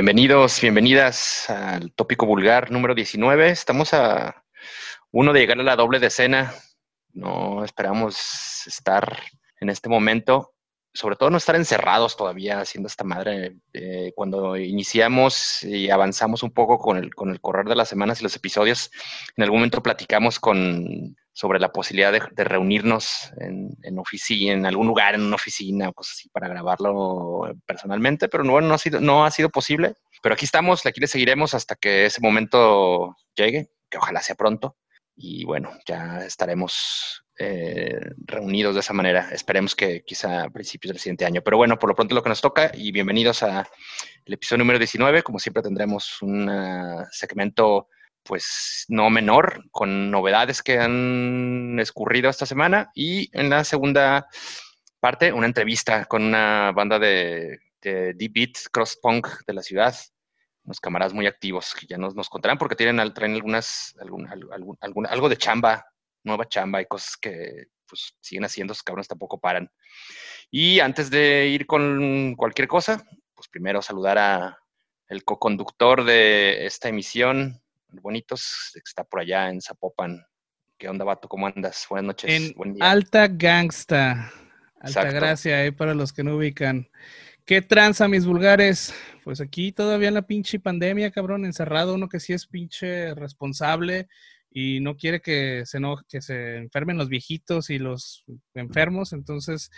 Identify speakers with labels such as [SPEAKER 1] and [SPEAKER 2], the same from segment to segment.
[SPEAKER 1] Bienvenidos, bienvenidas al tópico vulgar número 19. Estamos a uno de llegar a la doble decena. No esperamos estar en este momento, sobre todo no estar encerrados todavía haciendo esta madre. Eh, cuando iniciamos y avanzamos un poco con el, con el correr de las semanas y los episodios, en algún momento platicamos con sobre la posibilidad de, reunirnos en, en, oficina, en algún lugar, en una oficina o cosas así para grabarlo personalmente, pero bueno, no ha sido, no ha sido posible. Pero aquí estamos, aquí le seguiremos hasta que ese momento llegue, que ojalá sea pronto. Y bueno, ya estaremos eh, reunidos de esa manera. Esperemos que quizá a principios del siguiente año. Pero bueno, por lo pronto lo que nos toca y bienvenidos al episodio número 19. Como siempre tendremos un segmento pues no menor, con novedades que han escurrido esta semana. Y en la segunda parte, una entrevista con una banda de, de deep beat, cross punk de la ciudad. Unos camaradas muy activos que ya nos, nos contarán porque tienen, traen algunas, algo de chamba, nueva chamba y cosas que pues siguen haciendo, esos cabrones tampoco paran. Y antes de ir con cualquier cosa, pues primero saludar a el co-conductor de esta emisión, Bonitos, que está por allá en Zapopan. ¿Qué onda, vato? ¿Cómo andas? Buenas noches.
[SPEAKER 2] En Alta Gangsta. Alta gracia, ahí para los que no ubican. ¿Qué tranza, mis vulgares? Pues aquí todavía en la pinche pandemia, cabrón, encerrado, uno que sí es pinche responsable y no quiere que se, no, que se enfermen los viejitos y los enfermos, entonces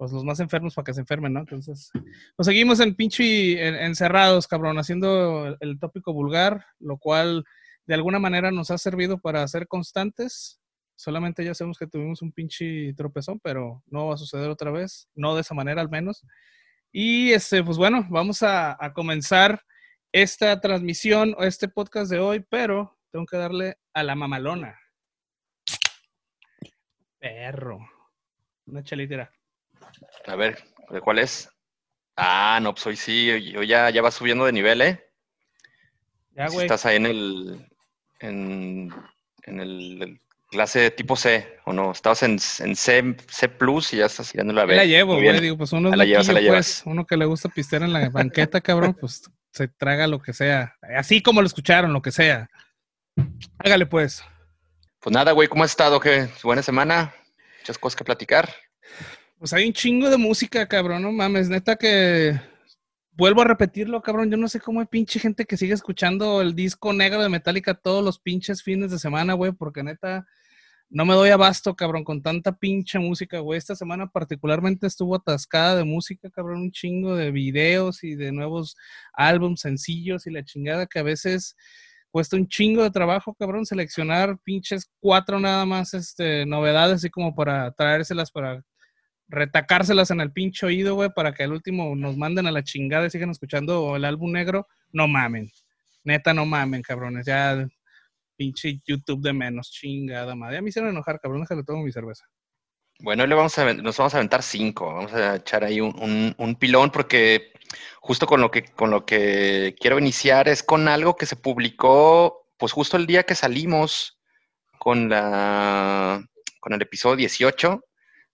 [SPEAKER 2] pues los más enfermos para que se enfermen, ¿no? Entonces, pues seguimos en pinche encerrados, cabrón, haciendo el, tópico vulgar, lo cual de alguna manera nos ha servido para ser constantes. Solamente ya sabemos que tuvimos un pinche tropezón, pero no va a suceder otra vez, no de esa manera al menos. Y este, pues bueno, vamos a, a comenzar esta transmisión o este podcast de hoy, pero tengo que darle a la mamalona. Perro. Una chelitera.
[SPEAKER 1] A ver, ¿de cuál es? Ah, no, pues hoy sí, yo ya, ya va subiendo de nivel, ¿eh? Ya, güey. Estás ahí en el, en, en el, clase tipo C, ¿o no? Estabas en, en C, C Plus y ya estás tirando la B.
[SPEAKER 2] la llevo, güey, digo, pues uno, la llevas, la pues, uno que le gusta pistear en la banqueta, cabrón, pues se traga lo que sea. Así como lo escucharon, lo que sea. Hágale, pues.
[SPEAKER 1] Pues nada, güey, ¿cómo has estado? ¿Qué? ¿Buena semana? ¿Muchas cosas que platicar?
[SPEAKER 2] Pues hay un chingo de música, cabrón, no mames, neta que vuelvo a repetirlo, cabrón, yo no sé cómo hay pinche gente que sigue escuchando el disco negro de Metallica todos los pinches fines de semana, güey, porque neta no me doy abasto, cabrón, con tanta pinche música, güey. Esta semana particularmente estuvo atascada de música, cabrón, un chingo de videos y de nuevos álbums sencillos y la chingada que a veces cuesta un chingo de trabajo, cabrón, seleccionar pinches cuatro nada más este, novedades, así como para traérselas para retacárselas en el pincho oído, güey, para que al último nos manden a la chingada y sigan escuchando el álbum negro, no mamen. Neta, no mamen, cabrones. Ya, pinche YouTube de menos, chingada madre. Ya me hicieron enojar, cabrón, déjale tomo mi cerveza.
[SPEAKER 1] Bueno, le vamos a, nos vamos a aventar cinco. Vamos a echar ahí un, un, pilón porque justo con lo, que, con lo que quiero iniciar es con algo que se publicó, pues justo el día que salimos con la con el episodio 18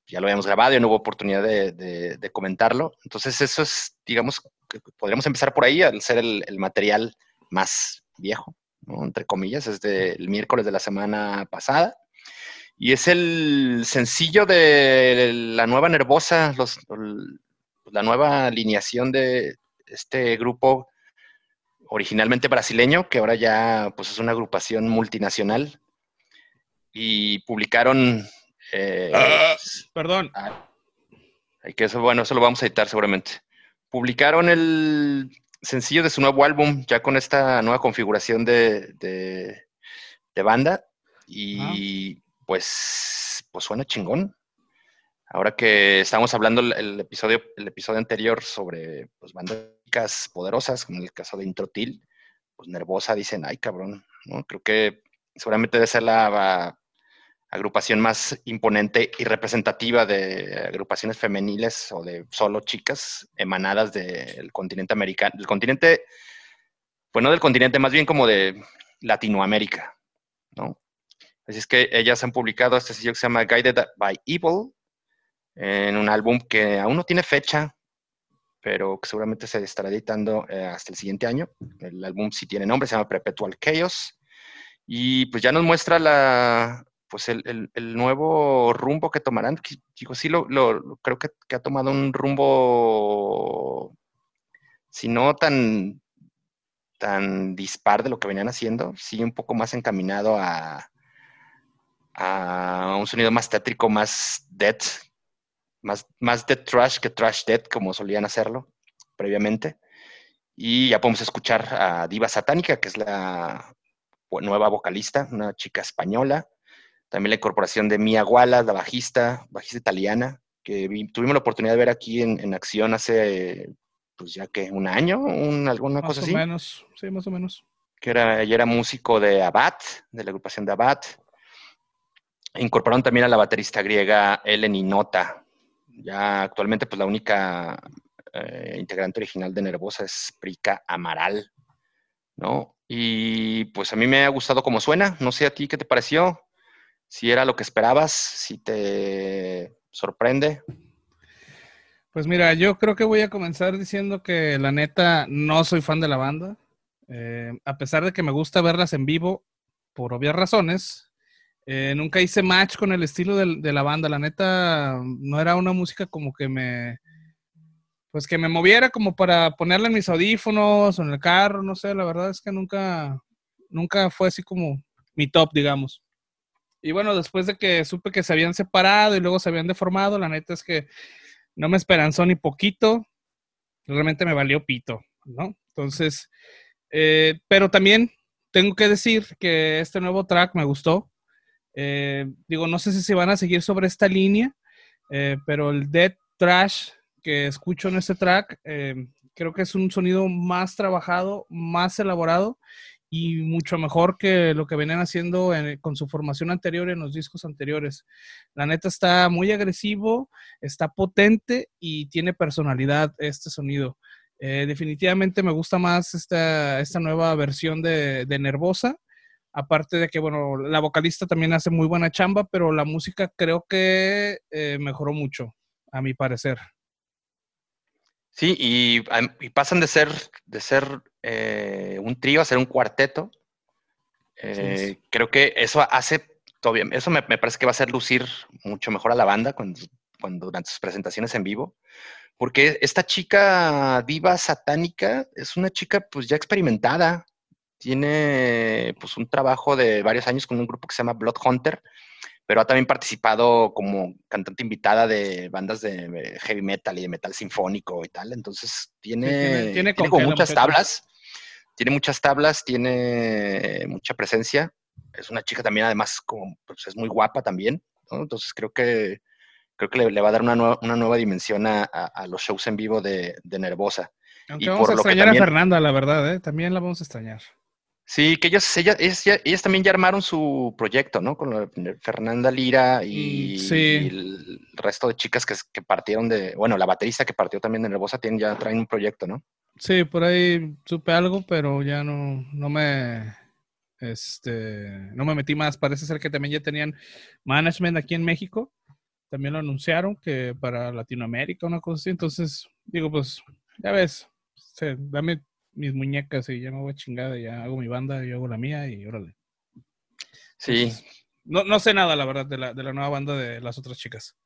[SPEAKER 1] ya lo habíamos grabado y no hubo oportunidad de, comentarlo. Entonces eso es, digamos, que podríamos empezar por ahí al ser el, material más viejo, entre comillas, es del miércoles de la semana pasada. Y es el sencillo de la nueva Nervosa, los, la nueva alineación de este grupo originalmente brasileño, que ahora ya pues, es una agrupación multinacional. Y publicaron
[SPEAKER 2] eh, ah, perdón.
[SPEAKER 1] hay que eso, bueno, eso lo vamos a editar seguramente. Publicaron el sencillo de su nuevo álbum, ya con esta nueva configuración de, de, banda. Y pues, pues suena chingón. Ahora que estamos hablando el, episodio, el episodio anterior sobre pues, bandas poderosas, como en el caso de Introtil, pues Nervosa dicen, ay cabrón, ¿no? Creo que seguramente debe ser la agrupación más imponente y representativa de agrupaciones femeniles o de solo chicas emanadas del continente americano, del continente, pues no del continente, más bien como de Latinoamérica, ¿no? Así es que ellas han publicado este sello que se llama Guided by Evil, en un álbum que aún no tiene fecha, pero que seguramente se estará editando eh, hasta el siguiente año. El álbum sí tiene nombre, se llama Perpetual Chaos. Y pues ya nos muestra la, pues el, nuevo rumbo que tomarán. Digo, sí, lo, creo que, ha tomado un rumbo, si no tan, tan dispar de lo que venían haciendo, sí un poco más encaminado a, a un sonido más tétrico, más dead, más, más dead trash que trash dead, como solían hacerlo previamente. Y ya podemos escuchar a Diva Satánica, que es la nueva vocalista, una chica española. También la incorporación de Mia Wallace, la bajista, bajista italiana, que tuvimos la oportunidad de ver aquí en, acción hace, pues ya que un año, un, alguna cosa así.
[SPEAKER 2] Más o menos, sí, más o menos.
[SPEAKER 1] Que era, ella era músico de Abad, de la agrupación de Abad. Incorporaron también a la baterista griega Eleni Nota. Ya actualmente, pues la única eh, integrante original de Nervosa es Prika Amaral, ¿no? Y pues a mí me ha gustado cómo suena. No sé a ti qué te pareció, si era lo que esperabas, si te sorprende.
[SPEAKER 2] Pues mira, yo creo que voy a comenzar diciendo que la neta no soy fan de la banda. Eh, a pesar de que me gusta verlas en vivo, por obvias razones, eh, nunca hice match con el estilo de, la banda. La neta, no era una música como que me. Pues que me moviera como para ponerla en mis audífonos o en el carro, no sé. La verdad es que nunca, nunca fue así como mi top, digamos. Y bueno, después de que supe que se habían separado y luego se habían deformado, la neta es que no me esperanzó ni poquito. Realmente me valió pito, ¿no? Entonces, eh, pero también tengo que decir que este nuevo track me gustó. Eh, digo, no sé si van a seguir sobre esta línea, eh, pero el Dead Trash que escucho en este track, creo que es un sonido más trabajado, más elaborado y mucho mejor que lo que venían haciendo con su formación anterior en los discos anteriores. La neta está muy agresivo, está potente y tiene personalidad este sonido. definitivamente me gusta más esta, esta nueva versión de, de Nervosa. Aparte de que, bueno, la vocalista también hace muy buena chamba, pero la música creo que eh, mejoró mucho, a mi parecer.
[SPEAKER 1] Sí, y, pasan de ser, de ser eh, un trío a ser un cuarteto. Eh, creo que eso hace todavía, eso me, parece que va a hacer lucir mucho mejor a la banda cuando, cuando durante sus presentaciones en vivo. Porque esta chica diva satánica es una chica pues ya experimentada, tiene pues un trabajo de varios años con un grupo que se llama Blood Hunter, pero ha también participado como cantante invitada de bandas de heavy metal y de metal sinfónico y tal. Entonces tiene, tiene, muchas tablas, tiene muchas tablas, tiene mucha presencia. Es una chica también, además, como pues, es muy guapa también. Entonces creo que creo que le, va a dar una nueva, una nueva dimensión a, los shows en vivo de, Nervosa.
[SPEAKER 2] Aunque vamos a extrañar a Fernanda, la verdad, ¿eh? también la vamos a extrañar.
[SPEAKER 1] Sí, que ellos, ellas, ellas, también ya armaron su proyecto, ¿no? Con Fernanda Lira y, mm, el resto de chicas que, partieron de, bueno, la baterista que partió también de Nervosa tienen, ya traen un proyecto, ¿no?
[SPEAKER 2] Sí, por ahí supe algo, pero ya no, no me, este, no me metí más. Parece ser que también ya tenían management aquí en México. También lo anunciaron que para Latinoamérica, una cosa así. Entonces, digo, pues, ya ves, dame mis muñecas y ya me voy a chingada, ya hago mi banda, yo hago la mía y órale.
[SPEAKER 1] Sí.
[SPEAKER 2] no, no sé nada, la verdad, de la, de la nueva banda de las otras chicas.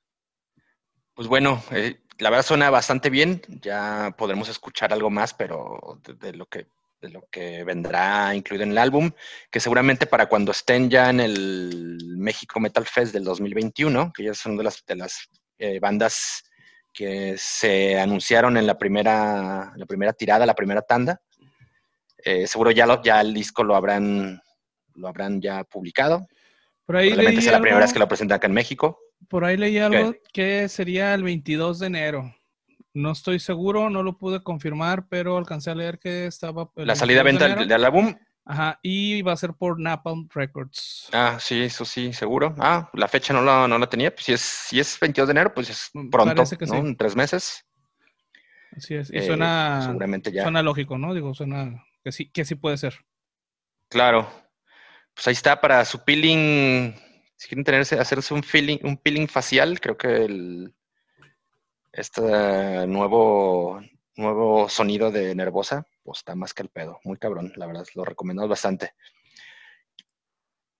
[SPEAKER 1] Pues bueno, eh, la verdad suena bastante bien. Ya podremos escuchar algo más, pero de, lo que de lo que vendrá incluido en el álbum, que seguramente para cuando estén ya en el México Metal Fest del 2021, que ya son de las, de las eh, bandas que se anunciaron en la primera, la primera tirada, la primera tanda. Eh, seguro ya, lo, ya el disco lo habrán, lo habrán ya publicado.
[SPEAKER 2] Por ahí
[SPEAKER 1] Probablemente sea la primera vez que lo presentan acá en México.
[SPEAKER 2] Por ahí leí algo que sería el 22 de enero. No estoy seguro, no lo pude confirmar, pero alcancé a leer que estaba...
[SPEAKER 1] La salida venta del, álbum
[SPEAKER 2] Ajá, y va a ser por Napalm Records.
[SPEAKER 1] Ah, sí, eso sí, seguro. Ah, la fecha no la, no la tenía. Pues si es, si es 22 de enero, pues es mm, pronto, ¿no? En tres meses.
[SPEAKER 2] Así es. Y eh, suena, seguramente ya. suena lógico, ¿no? Digo, suena que sí, que sí puede ser.
[SPEAKER 1] Claro. Pues ahí está para su peeling. Si quieren tenerse, hacerse un feeling, un peeling facial, creo que el este nuevo nuevo sonido de Nervosa, pues está más que el pedo. Muy cabrón, la verdad, lo recomendamos bastante.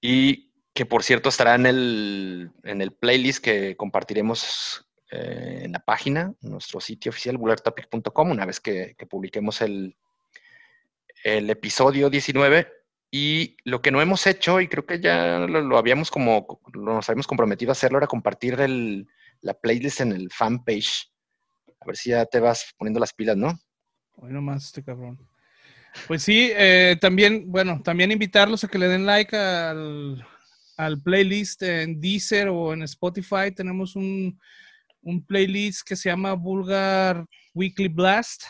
[SPEAKER 1] Y que por cierto estará en el, en el playlist que compartiremos eh, en la página, nuestro sitio oficial, bullertopic.com, una vez que, publiquemos el, el episodio 19. Y lo que no hemos hecho, y creo que ya lo, habíamos como, nos habíamos comprometido a hacerlo, era compartir la playlist en el fanpage. A ver si ya te vas poniendo las pilas, ¿no?
[SPEAKER 2] Hoy nomás este cabrón. Pues sí, eh, también, bueno, también invitarlos a que le den like al, al playlist en Deezer o en Spotify. Tenemos un, un playlist que se llama Vulgar Weekly Blast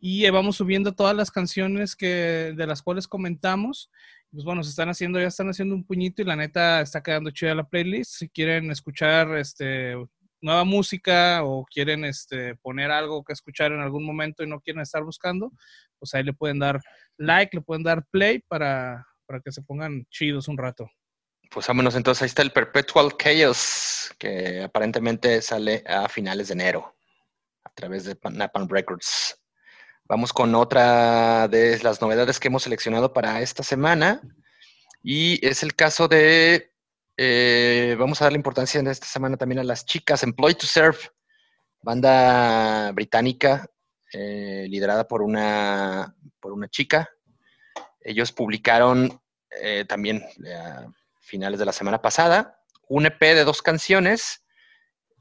[SPEAKER 2] y vamos subiendo todas las canciones que, de las cuales comentamos. Pues bueno, se están haciendo, ya están haciendo un puñito y la neta está quedando chida la playlist. Si quieren escuchar este, nueva música o quieren este, poner algo que escuchar en algún momento y no quieren estar buscando, pues ahí le pueden dar like, le pueden dar play para, para que se pongan chidos un rato.
[SPEAKER 1] Pues vámonos entonces, ahí está el Perpetual Chaos, que aparentemente sale a finales de enero a través de Napalm Records. Vamos con otra de las novedades que hemos seleccionado para esta semana y es el caso de, eh, vamos a darle importancia en esta semana también a las chicas, Employ to Serve, banda británica eh, liderada por una, por una chica. Ellos publicaron eh, también finales de la semana pasada, un EP de dos canciones,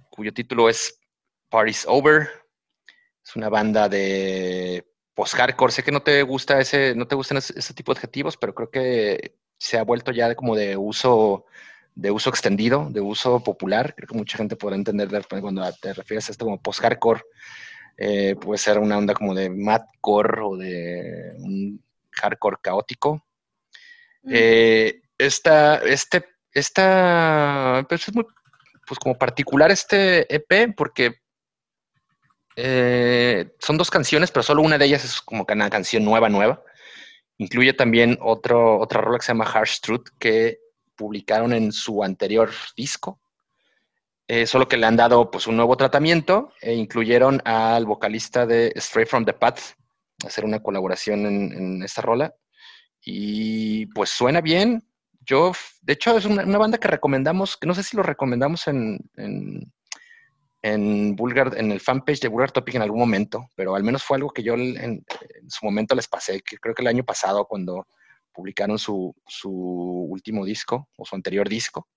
[SPEAKER 1] cuyo título es Party's Over. Es una banda de post-hardcore. Sé que no te gusta ese, no te gustan ese, tipo de adjetivos, pero creo que se ha vuelto ya como de uso, de uso extendido, de uso popular. Creo que mucha gente podrá entender cuando te refieres a esto como post-hardcore. Eh, puede ser una onda como de madcore o de un hardcore caótico. Eh, esta, este, esta, pues es muy, pues como particular este EP porque eh, son dos canciones, pero solo una de ellas es como una canción nueva, nueva. Incluye también otro, otra rola que se llama Harsh Truth que publicaron en su anterior disco. Eh, solo que le han dado pues un nuevo tratamiento e incluyeron al vocalista de Straight from the Path a hacer una colaboración en, en esta rola. Y pues suena bien, yo, de hecho, es una, banda que recomendamos, que no sé si lo recomendamos en, en, en, Vulgar, en el fanpage de Vulgar Topic en algún momento, pero al menos fue algo que yo en, su momento les pasé, que creo que el año pasado cuando publicaron su, su último disco o su anterior disco.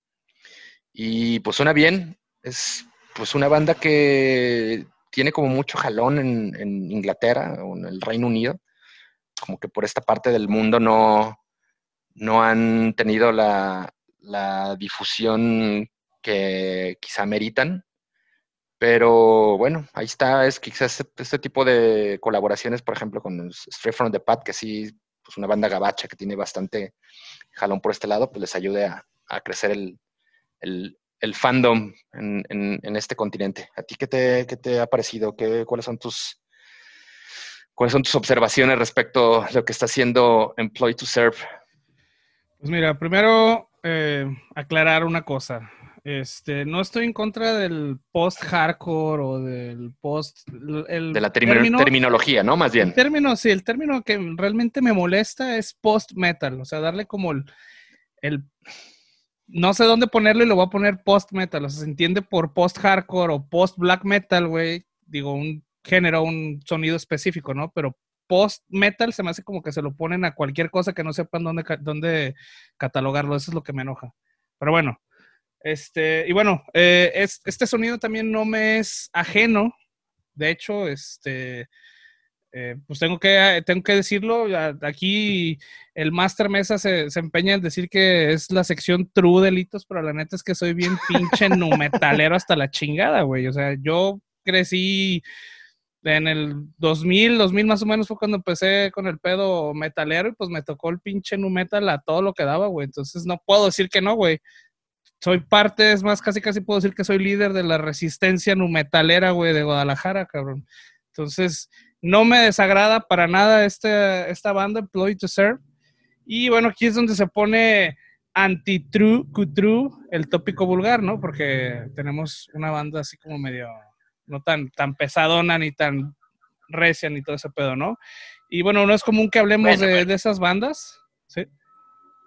[SPEAKER 1] Y pues suena bien, es pues una banda que tiene como mucho jalón en, en Inglaterra o en el Reino Unido, como que por esta parte del mundo no, no han tenido la, difusión que quizá meritan. Pero bueno, ahí está, es quizás este, este, tipo de colaboraciones, por ejemplo, con Straight from the Pad, que sí, pues una banda gabacha que tiene bastante jalón por este lado, pues les ayude a, crecer el, fandom en, este continente. ¿A ti qué te, te ha parecido? ¿Qué, cuáles, son tus, ¿Cuáles son tus observaciones respecto a lo que está haciendo Employ to Serve?
[SPEAKER 2] Pues mira, primero eh, aclarar una cosa. Este, no estoy en contra del post-hardcore o del post...
[SPEAKER 1] de la terminología, ¿no? Más bien.
[SPEAKER 2] El término, sí, el término que realmente me molesta es post-metal. O sea, darle como el, el... No sé dónde ponerlo y lo voy a poner post-metal. O sea, se entiende por post-hardcore o post-black metal, güey. Digo, un género, un sonido específico, ¿no? Pero post-metal se me hace como que se lo ponen a cualquier cosa que no sepan dónde, dónde catalogarlo. Eso es lo que me enoja. Pero bueno, este, y bueno, eh, este sonido también no me es ajeno. De hecho, este, eh, pues tengo que, tengo que decirlo. Aquí el Master Mesa se, se, empeña en decir que es la sección true delitos, pero la neta es que soy bien pinche numetalero hasta la chingada, güey. O sea, yo crecí en el 2000, 2000 más o menos fue cuando empecé con el pedo metalero y pues me tocó el pinche nu metal a todo lo que daba, güey. Entonces no puedo decir que no, güey. Soy parte, es más, casi casi puedo decir que soy líder de la resistencia nu metalera, güey, de Guadalajara, cabrón. Entonces, no me desagrada para nada este, esta banda, Employee to Serve. Y bueno, aquí es donde se pone anti-true, true el tópico vulgar, ¿no? Porque tenemos una banda así como medio no tan, tan pesadona ni tan Recian y todo ese pedo, ¿no? Y bueno, no es común que hablemos de, de, esas bandas. ¿Sí?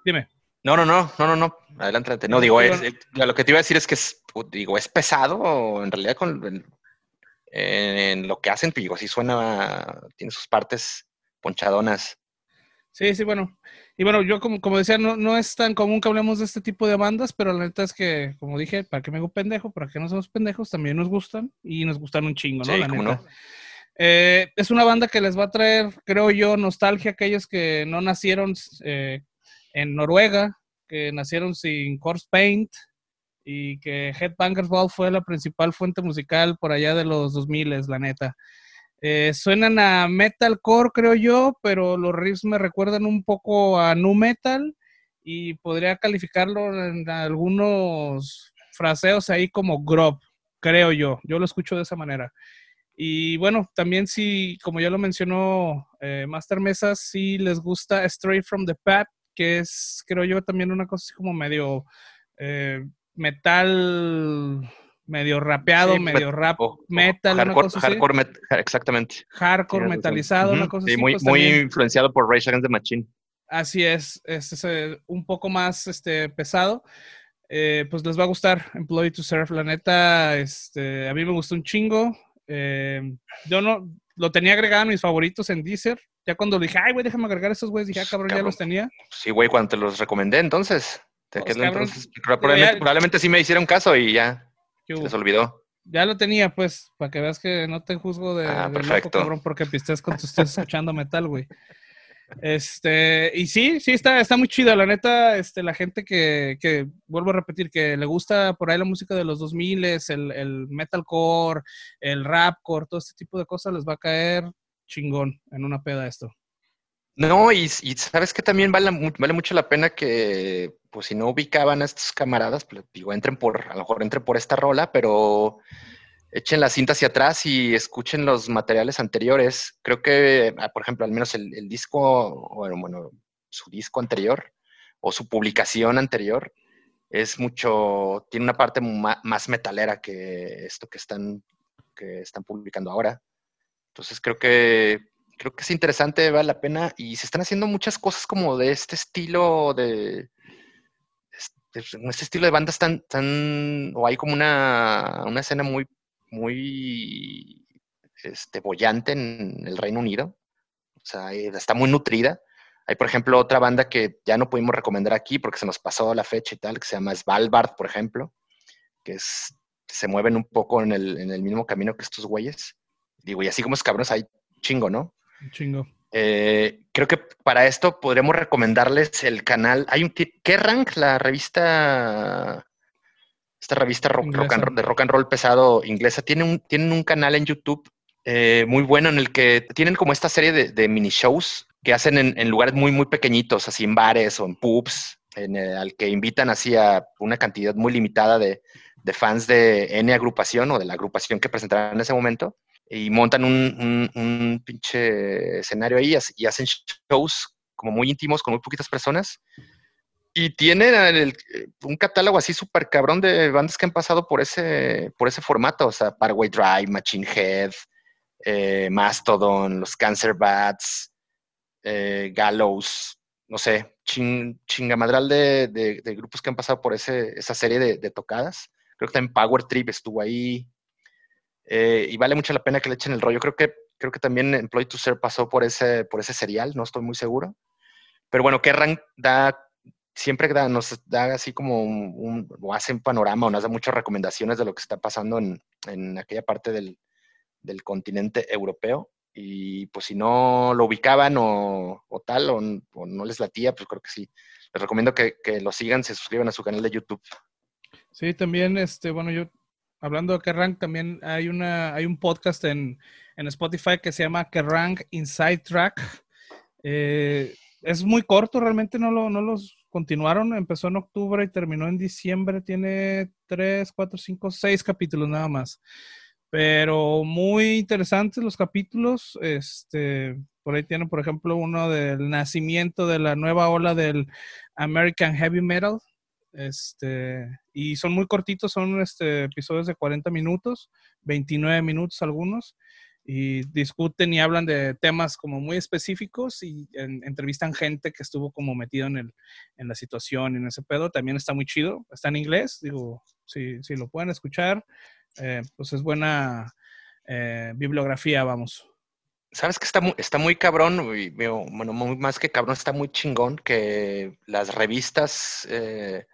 [SPEAKER 2] Dime.
[SPEAKER 1] No, no, no, no, no, no. Adelante, No, digo, lo que te iba a decir es que es, digo, es pesado, en realidad con en, lo que hacen, digo, sí suena, tiene sus partes ponchadonas.
[SPEAKER 2] Sí, sí, bueno. Y bueno, yo como, como decía, no, no es tan común que hablemos de este tipo de bandas, pero la neta es que, como dije, para que me hago pendejo, para que no somos pendejos, también nos gustan y nos gustan un chingo, ¿no?
[SPEAKER 1] Sí, No?
[SPEAKER 2] Eh, es una banda que les va a traer, creo yo, nostalgia a aquellos que no nacieron eh, en Noruega, que nacieron sin Corpse Paint y que Headbangers Ball fue la principal fuente musical por allá de los 2000, la neta. Eh, suenan a metalcore, creo yo, pero los riffs me recuerdan un poco a nu metal y podría calificarlo en algunos fraseos ahí como grob, creo yo. Yo lo escucho de esa manera. Y bueno, también si, como ya lo mencionó eh, Master Mesa, si les gusta Straight from the Path, que es, creo yo, también una cosa así como medio eh, metal medio rapeado, medio rap metal,
[SPEAKER 1] hardcore, hardcore exactamente.
[SPEAKER 2] Hardcore metalizado, una cosa
[SPEAKER 1] así. Muy, pues muy influenciado por Rage Against the Machine.
[SPEAKER 2] Así es, es, un poco más este, pesado. Eh, pues les va a gustar Employee to Serve, la neta, este, a mí me gustó un chingo. Eh, yo no, lo tenía agregado a mis favoritos en Deezer. Ya cuando dije, ay, güey, déjame agregar esos güeyes, dije, ah, cabrón, ya los tenía.
[SPEAKER 1] Sí, güey, cuando te los recomendé, entonces. Pues, probablemente, sí me hicieron caso y ya. Se les olvidó.
[SPEAKER 2] Ya lo tenía, pues, para que veas que no te juzgo de,
[SPEAKER 1] ah, perfecto.
[SPEAKER 2] cabrón, porque pistes cuando estés escuchando metal, güey. Este, y sí, sí, está, está muy chido. La neta, este, la gente que, que, vuelvo a repetir, que le gusta por ahí la música de los 2000, el, el metalcore, el rapcore, todo este tipo de cosas, les va a caer chingón en una peda esto.
[SPEAKER 1] No, y, sabes que también vale, vale mucho la pena que, pues si no ubicaban a estos camaradas, pues digo, entren por, a lo mejor entren por esta rola, pero echen la cinta hacia atrás y escuchen los materiales anteriores. Creo que, ah, por ejemplo, al menos el, disco, bueno, bueno, su disco anterior o su publicación anterior es mucho, tiene una parte más metalera que esto que están, que están publicando ahora. Entonces creo que creo que es interesante, vale la pena y se están haciendo muchas cosas como de este estilo de este, este estilo de bandas tan tan o hay como una, una escena muy muy este, bollante en el Reino Unido. O sea, está muy nutrida. Hay, por ejemplo, otra banda que ya no pudimos recomendar aquí porque se nos pasó la fecha y tal, que se llama Svalbard, por ejemplo, que es, se mueven un poco en el, en el mismo camino que estos güeyes. Digo, y así como es cabrones, hay chingo, ¿no?
[SPEAKER 2] Chingo.
[SPEAKER 1] Eh, creo que para esto podríamos recomendarles el canal. Hay un ¿qué rank? La revista esta revista rock, de rock and roll pesado inglesa, tiene un, tienen un canal en YouTube eh, muy bueno en el que tienen como esta serie de, mini shows que hacen en, lugares muy, muy pequeñitos, así en bares o en pubs, en al que invitan así a una cantidad muy limitada de, fans de N agrupación o de la agrupación que presentarán en ese momento y montan un, pinche escenario ahí y hacen shows como muy íntimos con muy poquitas personas y tiene un catálogo así súper cabrón de bandas que han pasado por ese, por ese formato, o sea, Parkway Drive, Machine Head, eh, Mastodon, los Cancer Bats, eh, Gallows, no sé, chingamadral de, de, grupos que han pasado por ese, esa serie de, tocadas. Creo que también Power Trip estuvo ahí. Eh, y vale mucho la pena que le echen el rollo. Creo que, creo que también Employee to Serve pasó por ese, por ese serial, no estoy muy seguro. Pero bueno, Kerrang da siempre nos da así como un, o hace un panorama o nos da muchas recomendaciones de lo que está pasando en, aquella parte del, continente europeo. Y pues si no lo ubicaban o, tal, o, no les latía, pues creo que sí. Les recomiendo que, lo sigan, se suscriban a su canal de YouTube.
[SPEAKER 2] Sí, también, este, bueno, yo hablando de Kerrang, también hay una, hay un podcast en, Spotify que se llama Kerrang Inside Track. Eh, es muy corto, realmente no, lo, no los continuaron, empezó en octubre y terminó en diciembre, tiene tres, cuatro, cinco, seis capítulos nada más. Pero muy interesantes los capítulos. Este, por ahí tienen, por ejemplo, uno del nacimiento de la nueva ola del American Heavy Metal. Este, y son muy cortitos, son este, episodios de 40 minutos, 29 minutos algunos. y discuten y hablan de temas como muy específicos y entrevistan gente que estuvo como metido en, el, en la situación y en ese pedo. También está muy chido, está en inglés, digo, si, si lo pueden escuchar, eh, pues es buena eh, bibliografía, vamos.
[SPEAKER 1] Sabes que está muy, está muy cabrón, bueno, más que cabrón, está muy chingón que las revistas eh,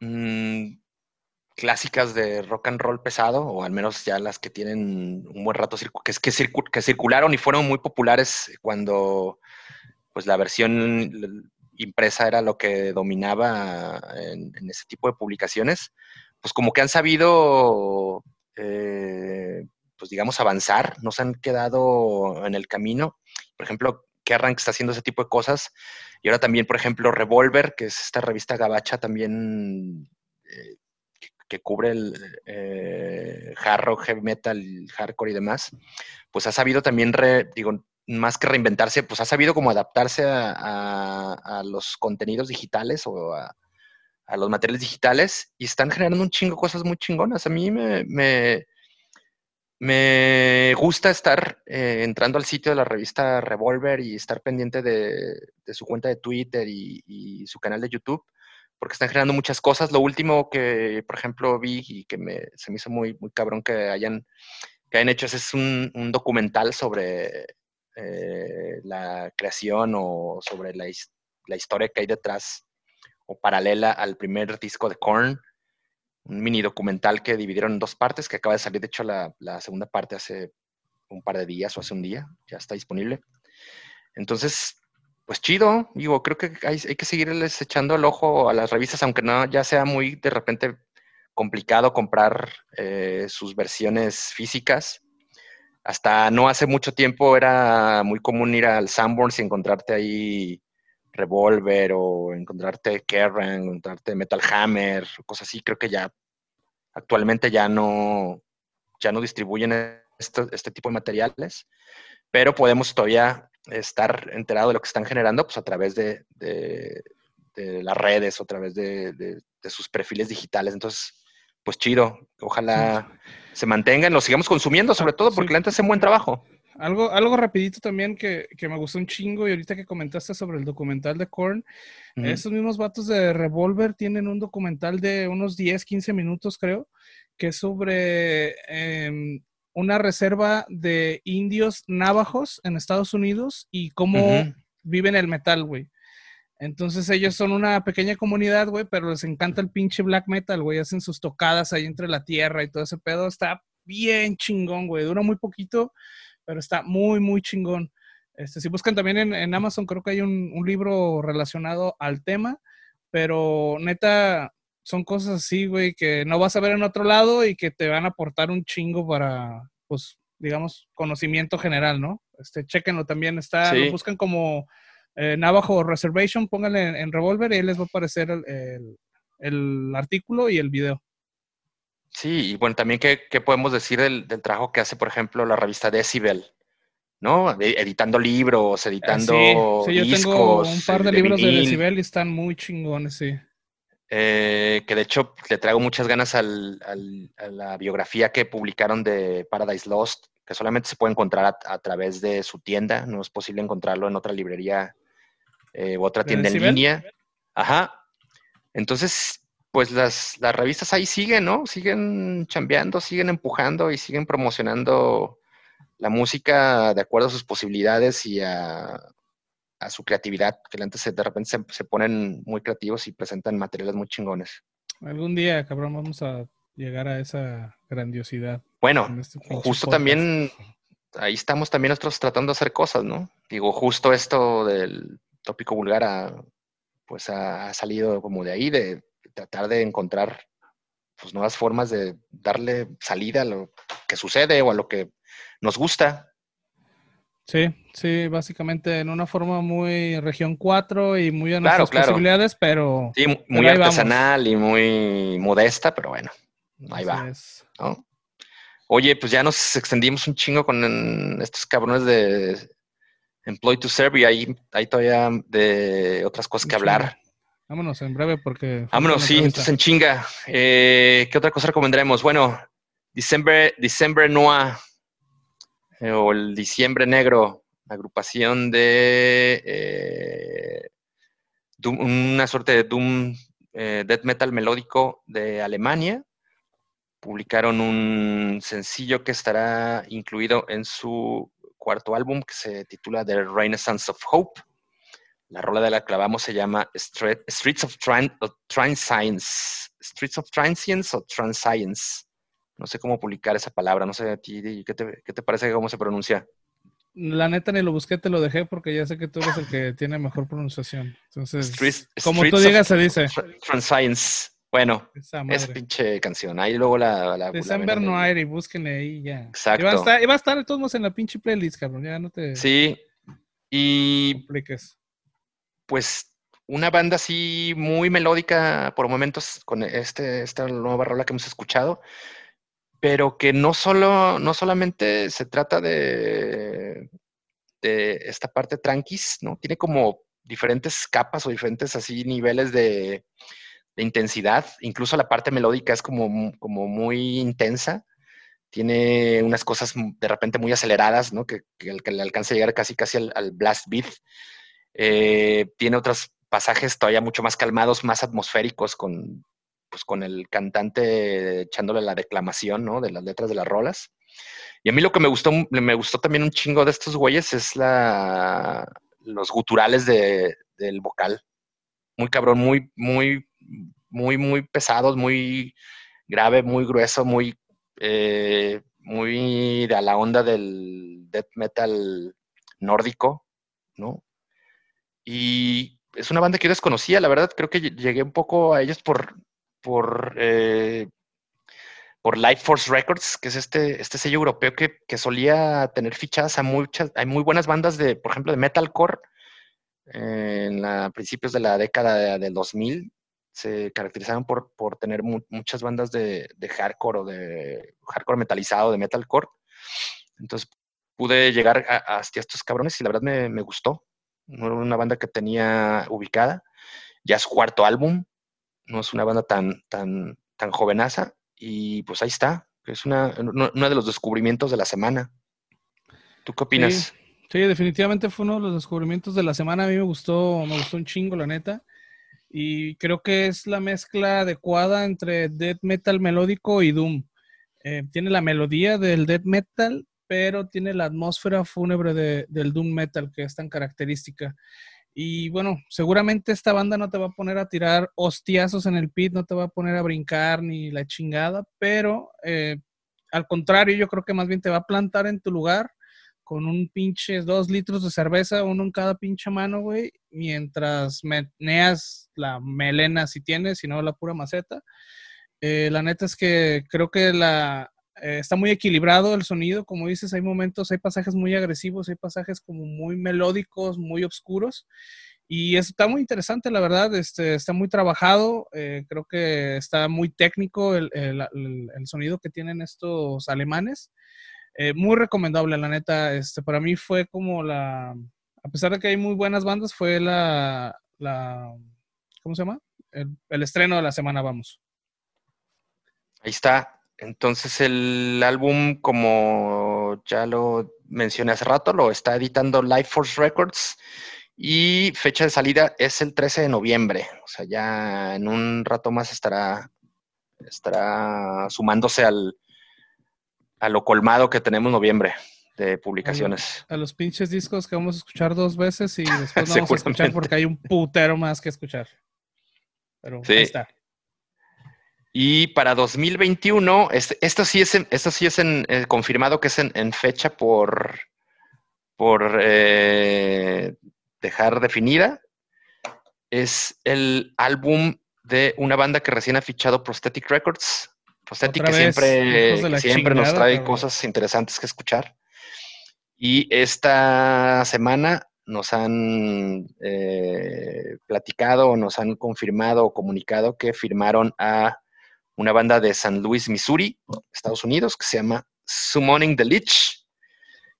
[SPEAKER 1] mm, clásicas de rock and roll pesado, o al menos ya las que tienen un buen rato, que, que, que circularon y fueron muy populares cuando pues la versión impresa era lo que dominaba en, ese tipo de publicaciones, pues como que han sabido eh, pues digamos, avanzar, no se han quedado en el camino. Por ejemplo, Kerrang está haciendo ese tipo de cosas. Y ahora también, por ejemplo, Revolver, que es esta revista gabacha también eh, que, cubre el eh, hard rock, heavy metal, hardcore y demás, pues ha sabido también, digo, más que reinventarse, pues ha sabido como adaptarse a, los contenidos digitales o a, los materiales digitales y están generando un chingo cosas muy chingonas. A mí me gusta estar eh, entrando al sitio de la revista Revolver y estar pendiente de, su cuenta de Twitter y, su canal de YouTube, porque están generando muchas cosas. Lo último que, por ejemplo, vi y que se me hizo muy, muy cabrón que hayan, que hayan hecho es un, documental sobre eh, la creación o sobre la, la historia que hay detrás o paralela al primer disco de Korn un mini documental que dividieron en dos partes, que acaba de salir, de hecho, la, segunda parte hace un par de días o hace un día, ya está disponible. Entonces, pues chido, digo, creo que hay, que seguirles echando el ojo a las revistas, aunque no ya sea muy de repente complicado comprar eh, sus versiones físicas. Hasta no hace mucho tiempo era muy común ir al Sanborns y encontrarte ahí Revolver o encontrarte Kerrang, encontrarte Metal Hammer, cosas así. Creo que ya actualmente ya no, ya no distribuyen este, este tipo de materiales, pero podemos todavía estar enterados de lo que están generando pues, a través de, las redes o a través de, sus perfiles digitales. Entonces, pues chido, ojalá se mantengan, lo sigamos consumiendo, sobre todo porque la gente hace un buen trabajo.
[SPEAKER 2] Algo, algo rapidito también que, me gustó un chingo y ahorita que comentaste sobre el documental de Korn, esos mismos vatos de Revolver tienen un documental de unos 10, 15 minutos creo, que es sobre em, una reserva de indios navajos en Estados Unidos y cómo viven el metal, güey. Entonces ellos son una pequeña comunidad, güey, pero les encanta el pinche black metal, güey. Hacen sus tocadas ahí entre la tierra y todo ese pedo. Está bien chingón, güey. Dura muy poquito, pero está muy, muy chingón. Este, si buscan también en, Amazon, creo que hay un, libro relacionado al tema, pero neta, son cosas así, güey, que no vas a ver en otro lado y que te van a aportar un chingo para, pues, digamos, conocimiento general, ¿no? Este, chequenlo también, está, lo buscan como eh, Navajo Reservation, pónganle en, Revolver y ahí les va a aparecer el, artículo y el video.
[SPEAKER 1] Sí, y bueno, también qué, podemos decir del, trabajo que hace, por ejemplo, la revista Decibel, ¿no? editando libros, editando sí, sí, yo tengo
[SPEAKER 2] un par de, libros de Decibel y están muy chingones, sí.
[SPEAKER 1] Eh, que de hecho le traigo muchas ganas a la biografía que publicaron de Paradise Lost, que solamente se puede encontrar a, través de su tienda, no es posible encontrarlo en otra librería eh, u otra tienda en línea. Ajá. Entonces, pues las, las revistas ahí siguen, ¿no? Siguen chambeando, siguen empujando y siguen promocionando la música de acuerdo a sus posibilidades y a, su creatividad, que antes de repente se, ponen muy creativos y presentan materiales muy chingones.
[SPEAKER 2] Algún día, cabrón, vamos a llegar a esa grandiosidad.
[SPEAKER 1] Bueno, este justo también, ahí estamos también nosotros tratando de hacer cosas, ¿no? Digo, justo esto del tópico vulgar pues ha salido como de ahí, de tratar de encontrar pues, nuevas formas de darle salida a lo que sucede o a lo que nos gusta.
[SPEAKER 2] Sí, sí, básicamente en una forma muy región 4 y muy a nuestras posibilidades, pero...
[SPEAKER 1] Sí, muy artesanal y muy modesta, pero bueno, ahí va. Oye, pues ya nos extendimos un chingo con estos cabrones de Employ to Serve y ahí hay todavía de otras cosas que hablar.
[SPEAKER 2] Vámonos en breve porque...
[SPEAKER 1] Vámonos, sí, entonces en chinga. Eh, ¿Qué otra cosa recomendaremos? Bueno, December, December Noir. eh, o el Diciembre Negro, agrupación de eh, una suerte de Doom Death Metal melódico de Alemania. Publicaron un sencillo que estará incluido en su cuarto álbum que se titula The Renaissance of Hope. La rola de la clavamos se llama Streets of Science. Streets of Transience o Transscience. No sé cómo publicar esa palabra, no sé a ti, ¿qué te, qué te parece cómo se pronuncia?
[SPEAKER 2] La neta ni lo busqué, te lo dejé porque ya sé que tú eres el que tiene mejor pronunciación. Entonces, como tú digas, se dice.
[SPEAKER 1] Transscience. Bueno, esa pinche canción. Ahí luego la. la
[SPEAKER 2] December Noir y búsquenle ahí ya.
[SPEAKER 1] Exacto.
[SPEAKER 2] Y va a estar, va a estar todos en la pinche playlist, cabrón. Ya no te.
[SPEAKER 1] Sí. Y.
[SPEAKER 2] Compliques.
[SPEAKER 1] Pues una banda así muy melódica por momentos con este, esta nueva rola que hemos escuchado, pero que no solo, no solamente se trata de, de esta parte tranquis, ¿no? Tiene como diferentes capas o diferentes así niveles de, intensidad. Incluso la parte melódica es como, como muy intensa. Tiene unas cosas de repente muy aceleradas, ¿no? Que, que, le alcanza a llegar casi, casi al, blast beat. Eh, tiene otros pasajes todavía mucho más calmados, más atmosféricos, con, pues, con el cantante echándole la declamación, ¿no? De las letras de las rolas. Y a mí lo que me gustó, me gustó también un chingo de estos güeyes es la, los guturales de, del vocal. Muy cabrón, muy, muy muy, muy pesados, muy grave, muy grueso, muy, eh, muy de a la onda del death metal nórdico, ¿no? Y es una banda que yo desconocía, la verdad, creo que llegué un poco a ellos por, por, eh, por Life Force Records, que es este, este sello europeo que, que, solía tener fichadas a muchas, hay muy buenas bandas de, por ejemplo, de metalcore en la, principios de la década del 2000, se caracterizaron por, por tener muchas bandas de, de, hardcore o de hardcore metalizado, de metalcore. Entonces pude llegar hasta estos cabrones y la verdad me, me gustó. No era una banda que tenía ubicada. Ya es cuarto álbum, no es una banda tan, tan, tan jovenaza. Y pues ahí está, es una, uno de los descubrimientos de la semana. ¿Tú qué opinas?
[SPEAKER 2] Sí, definitivamente fue uno de los descubrimientos de la semana. A mí me gustó, me gustó un chingo, la neta. Y creo que es la mezcla adecuada entre death metal melódico y doom. Eh, tiene la melodía del death metal, pero tiene la atmósfera fúnebre del doom metal que es tan característica. Y bueno, seguramente esta banda no te va a poner a tirar hostiazos en el pit, no te va a poner a brincar ni la chingada, pero eh, al contrario, yo creo que más bien te va a plantar en tu lugar con un pinche dos litros de cerveza, uno en cada pinche mano, güey, mientras meneas la melena si tienes, si no la pura maceta. Eh, la neta es que creo que la, eh, está muy equilibrado el sonido, como dices, hay momentos, hay pasajes muy agresivos, hay pasajes como muy melódicos, muy oscuros. Y está muy interesante, la verdad, este, está muy trabajado, eh, creo que está muy técnico el, el, el, sonido que tienen estos alemanes. Eh, muy recomendable, la neta. Este, para mí fue como la. A pesar de que hay muy buenas bandas, fue la. la ¿Cómo se llama? El, estreno de la semana, vamos.
[SPEAKER 1] Ahí está. Entonces el álbum, como ya lo mencioné hace rato, lo está editando Life Force Records y fecha de salida es el 13 de noviembre. O sea, ya en un rato más estará, estará sumándose al, a lo colmado que tenemos noviembre de publicaciones.
[SPEAKER 2] A, los pinches discos que vamos a escuchar dos veces y después no vamos a escuchar porque hay un putero más que escuchar. Pero ahí está.
[SPEAKER 1] Y para 2021, este, esto sí es, esto sí es en, eh, confirmado que es en, fecha por, por eh, dejar definida. Es el álbum de una banda que recién ha fichado Prosthetic Records, Prosthetic que siempre, siempre nos trae cosas interesantes que escuchar. Y esta semana nos han eh, platicado nos han confirmado o comunicado que firmaron a una banda de San Luis, Missouri, Estados Unidos, que se llama Summoning the Lich.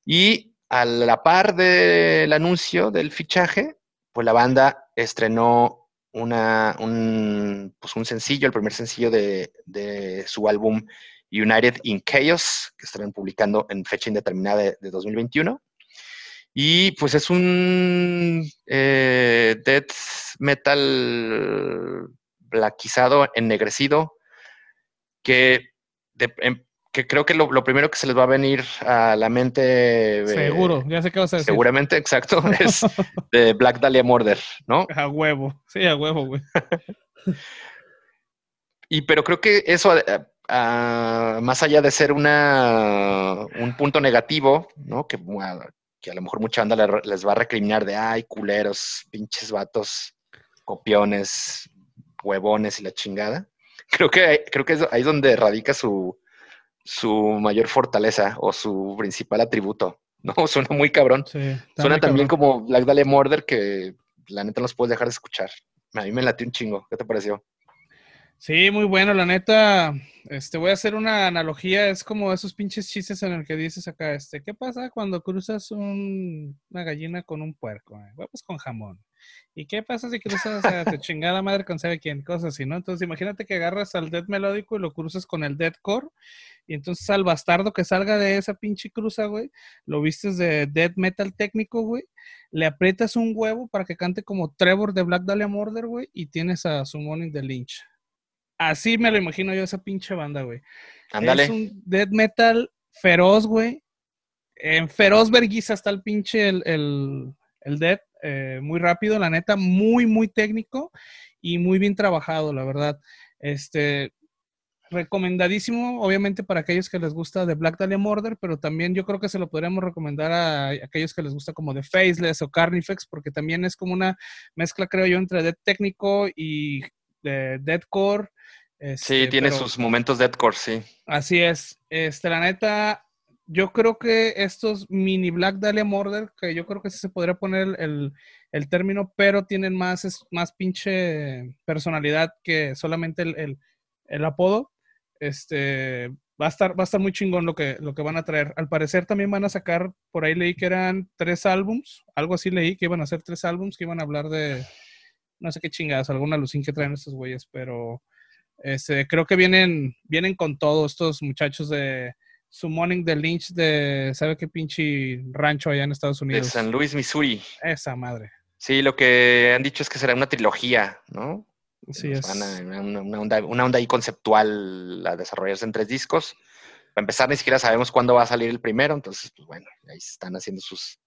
[SPEAKER 1] Y a la par del anuncio del fichaje, pues la banda estrenó un, pues un sencillo, el primer sencillo de, su álbum United in Chaos, que estarán publicando en fecha indeterminada de, 2021. Y pues es un eh, death metal blaquizado, ennegrecido, que, em, que creo que lo, primero que se les va a venir a la mente.
[SPEAKER 2] Eh, Seguro, ya sé qué vas a decir.
[SPEAKER 1] Seguramente, exacto, es de Black Dahlia Murder, ¿no?
[SPEAKER 2] A huevo, sí, a huevo, güey.
[SPEAKER 1] y pero creo que eso más allá de ser una, un punto negativo, ¿no? Que, que a lo mejor mucha banda les va a recriminar de, ay, culeros, pinches vatos, copiones, huevones y la chingada. Creo que, creo que ahí es donde radica su, su mayor fortaleza o su principal atributo. ¿no? Suena muy cabrón. Suena también como Black Dahlia Murder que la neta no los puedes dejar de escuchar. A mí me latió un chingo. ¿Qué te pareció?
[SPEAKER 2] Sí, muy bueno, la neta. Este, voy a hacer una analogía, es como esos pinches chistes en el que dices acá, este, ¿qué pasa cuando cruzas una gallina con un puerco? Eh? Huevos con jamón. ¿Y qué pasa si cruzas a tu chingada madre con sabe quién? Cosas así, ¿no? Entonces imagínate que agarras al dead melódico y lo cruzas con el dead core y entonces al bastardo que salga de esa pinche cruza, güey, lo vistes de dead metal técnico, güey, le aprietas un huevo para que cante como Trevor de Black Dahlia Murder, güey, y tienes a Summoning the Lynch. Así me lo imagino yo esa pinche banda, güey.
[SPEAKER 1] Ándale.
[SPEAKER 2] Es un death metal feroz, güey. En feroz verguiza está el pinche el, el, el death. Eh, muy rápido, la neta, muy, muy técnico y muy bien trabajado, la verdad. Este, recomendadísimo, obviamente, para aquellos que les gusta de Black Dahlia Murder, pero también yo creo que se lo podríamos recomendar a aquellos que les gusta como de Faceless o Carnifex, porque también es como una mezcla, creo yo, entre death técnico y de
[SPEAKER 1] sí, este, tiene sus momentos deathcore, sí.
[SPEAKER 2] Así es. Este, la neta, yo creo que estos mini Black Dahlia Murder, que yo creo que sí se podría poner el, término, pero tienen más, más pinche personalidad que solamente el, apodo. Este, va a estar, va a estar muy chingón lo que, lo que van a traer. Al parecer también van a sacar, por ahí leí que eran tres álbums, algo así leí que iban a ser tres álbums que iban a hablar de, no sé qué chingadas, alguna alucin que traen estos güeyes, pero este, creo que vienen, vienen con todo estos muchachos de Summoning the Lynch de, ¿sabe qué pinche rancho allá en Estados Unidos?
[SPEAKER 1] De San Luis, Missouri.
[SPEAKER 2] Esa madre.
[SPEAKER 1] Sí, lo que han dicho es que será una trilogía, ¿no?
[SPEAKER 2] Sí, es.
[SPEAKER 1] una, onda, una onda ahí conceptual a desarrollarse en tres discos. Para empezar, ni siquiera sabemos cuándo va a salir el primero, entonces, pues bueno, ahí están haciendo sus,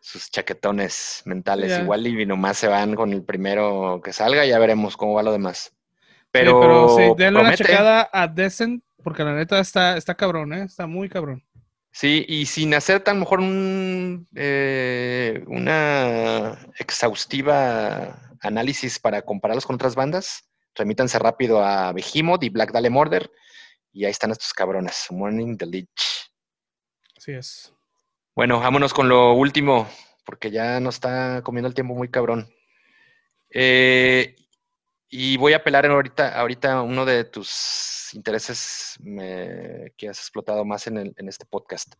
[SPEAKER 1] sus chaquetones mentales. Igual y nomás se van con el primero que salga, ya veremos cómo va lo demás. Pero,
[SPEAKER 2] sí, denle una checada a Descent, porque la neta está, está cabrón, ¿eh? Está muy cabrón.
[SPEAKER 1] Sí, y sin hacer tan mejor un, eh, una exhaustiva análisis para compararlos con otras bandas, remítanse rápido a Behemoth y Black Dahlia Murder, y ahí están estos cabrones, Morning the Lich.
[SPEAKER 2] Así es.
[SPEAKER 1] Bueno, vámonos con lo último, porque ya nos está comiendo el tiempo muy cabrón. Eh, y voy a apelar ahorita, ahorita uno de tus intereses que has explotado más en, este podcast.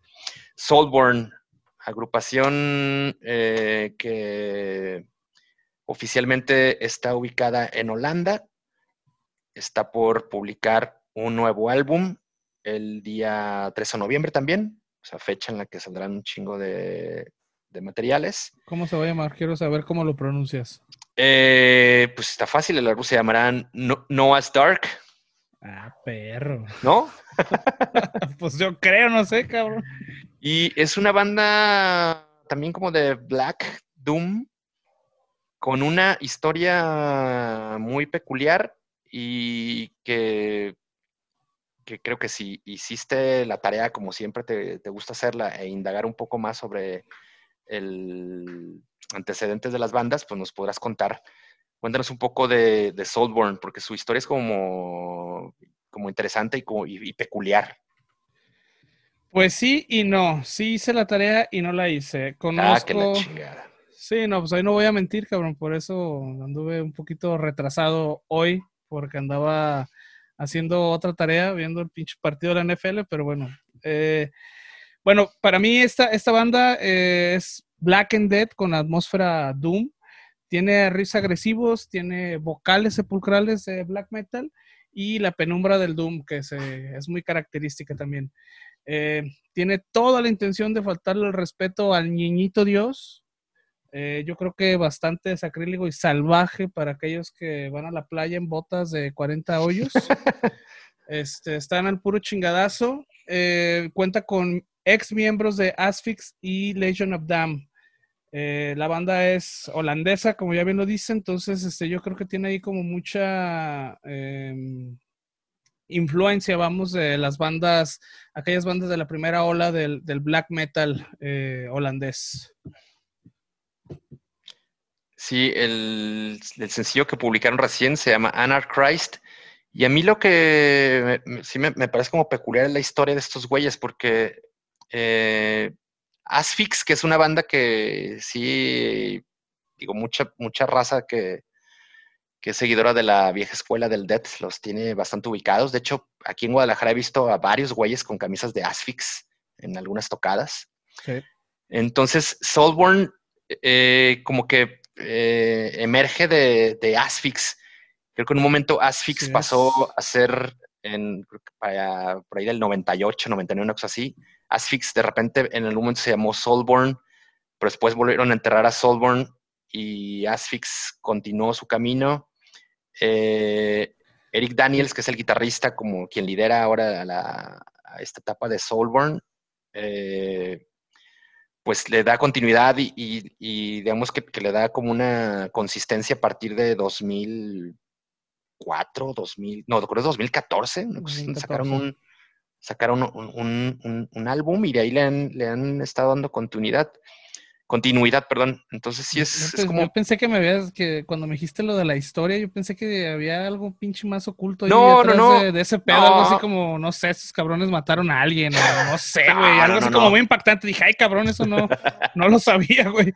[SPEAKER 1] Soulborn, agrupación eh, que oficialmente está ubicada en Holanda. Está por publicar un nuevo álbum el día 13 de noviembre también, o sea, fecha en la que saldrán un chingo de materiales.
[SPEAKER 2] ¿Cómo se va a llamar? Quiero saber cómo lo pronuncias.
[SPEAKER 1] Eh, pues está fácil, el álbum se llamará Noah's Dark.
[SPEAKER 2] Ah, perro.
[SPEAKER 1] ¿No?
[SPEAKER 2] pues yo creo, no sé, cabrón.
[SPEAKER 1] Y es una banda también como de Black Doom, con una historia muy peculiar y que, que creo que si hiciste la tarea como siempre te, te gusta hacerla e indagar un poco más sobre el antecedentes de las bandas, pues nos podrás contar. Cuéntanos un poco de, de Soulborn, porque su historia es como, como interesante y, como, y, peculiar.
[SPEAKER 2] Pues sí y no. Sí hice la tarea y no la hice. Conozco... Ah, que la chingada. Sí, no, pues ahí no voy a mentir, cabrón. Por eso anduve un poquito retrasado hoy, porque andaba haciendo otra tarea, viendo el pinche partido de la NFL, pero bueno. Eh, bueno, para mí esta, esta banda eh, es Black and Dead con atmósfera Doom. Tiene riffs agresivos, tiene vocales sepulcrales de black metal y la penumbra del Doom, que es muy característica también. Eh, tiene toda la intención de faltarle el respeto al niñito Dios. Eh, yo creo que bastante sacrílego y salvaje para aquellos que van a la playa en botas de 40 hoyos. este, están al puro chingadazo. Eh, cuenta con ex miembros de Asphyx y Legion of Damn. La banda es holandesa, como ya bien lo dice, entonces este, yo creo que tiene ahí como mucha em, influencia, vamos, de las bandas, aquellas bandas de la primera ola del, black metal eh, holandés.
[SPEAKER 1] Sí, el, sencillo que publicaron recién se llama Anarchrist. Y a mí lo que sí me, parece como peculiar es la historia de estos güeyes, porque eh, Asphyx, que es una banda que sí, digo, mucha, mucha raza que, que es seguidora de la vieja escuela del Death, los tiene bastante ubicados. De hecho, aquí en Guadalajara he visto a varios güeyes con camisas de Asphyx en algunas tocadas. Entonces, Soulborn eh, como que eh, emerge de, de, Asphyx. Creo que en un momento Asphyx pasó a ser en, por ahí del 98, 99, una cosa así. Asphyx de repente en algún momento se llamó Soulborn, pero después volvieron a enterrar a Soulborn y Asphyx continuó su camino eh, Eric Daniels, que es el guitarrista, como quien lidera ahora la, esta etapa de Soulborn, eh, pues le da continuidad y, digamos que, le da como una consistencia a partir de 2004, 2000, no, creo 2014, 2014. sacaron un sacaron un, un, álbum y de ahí le han, le han estado dando continuidad continuidad, perdón. Entonces sí es, como...
[SPEAKER 2] Yo pensé que me habías, que cuando me dijiste lo de la historia, yo pensé que había algo pinche más oculto
[SPEAKER 1] no, no, no.
[SPEAKER 2] De, ese pedo, algo así como, no sé, esos cabrones mataron a alguien, o no sé, güey, algo así como muy impactante. Dije, ay, cabrón, eso no, no lo sabía, güey.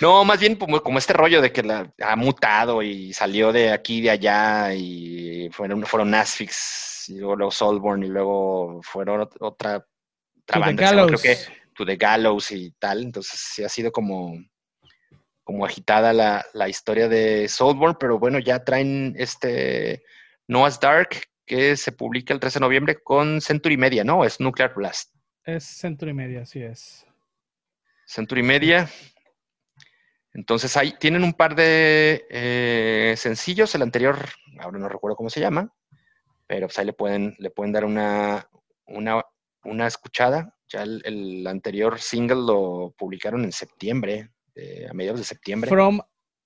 [SPEAKER 1] No, más bien como, como, este rollo de que la, ha mutado y salió de aquí y de allá y fueron, fueron Asphyx y luego, Soulborn y luego fueron otra, otra banda. Creo que to the gallows y tal. Entonces sí ha sido como, como agitada la, la historia de Soulborn, pero bueno, ya traen este Noah's Dark que se publica el 13 de noviembre con Century Media, ¿no? Es Nuclear Blast.
[SPEAKER 2] Es Century Media, sí es.
[SPEAKER 1] Century Media. Entonces ahí tienen un par de eh, sencillos. El anterior, ahora no recuerdo cómo se llama, pero pues ahí le pueden, le pueden dar una, una, una escuchada. Ya el, anterior single lo publicaron en septiembre, a mediados de septiembre.
[SPEAKER 2] From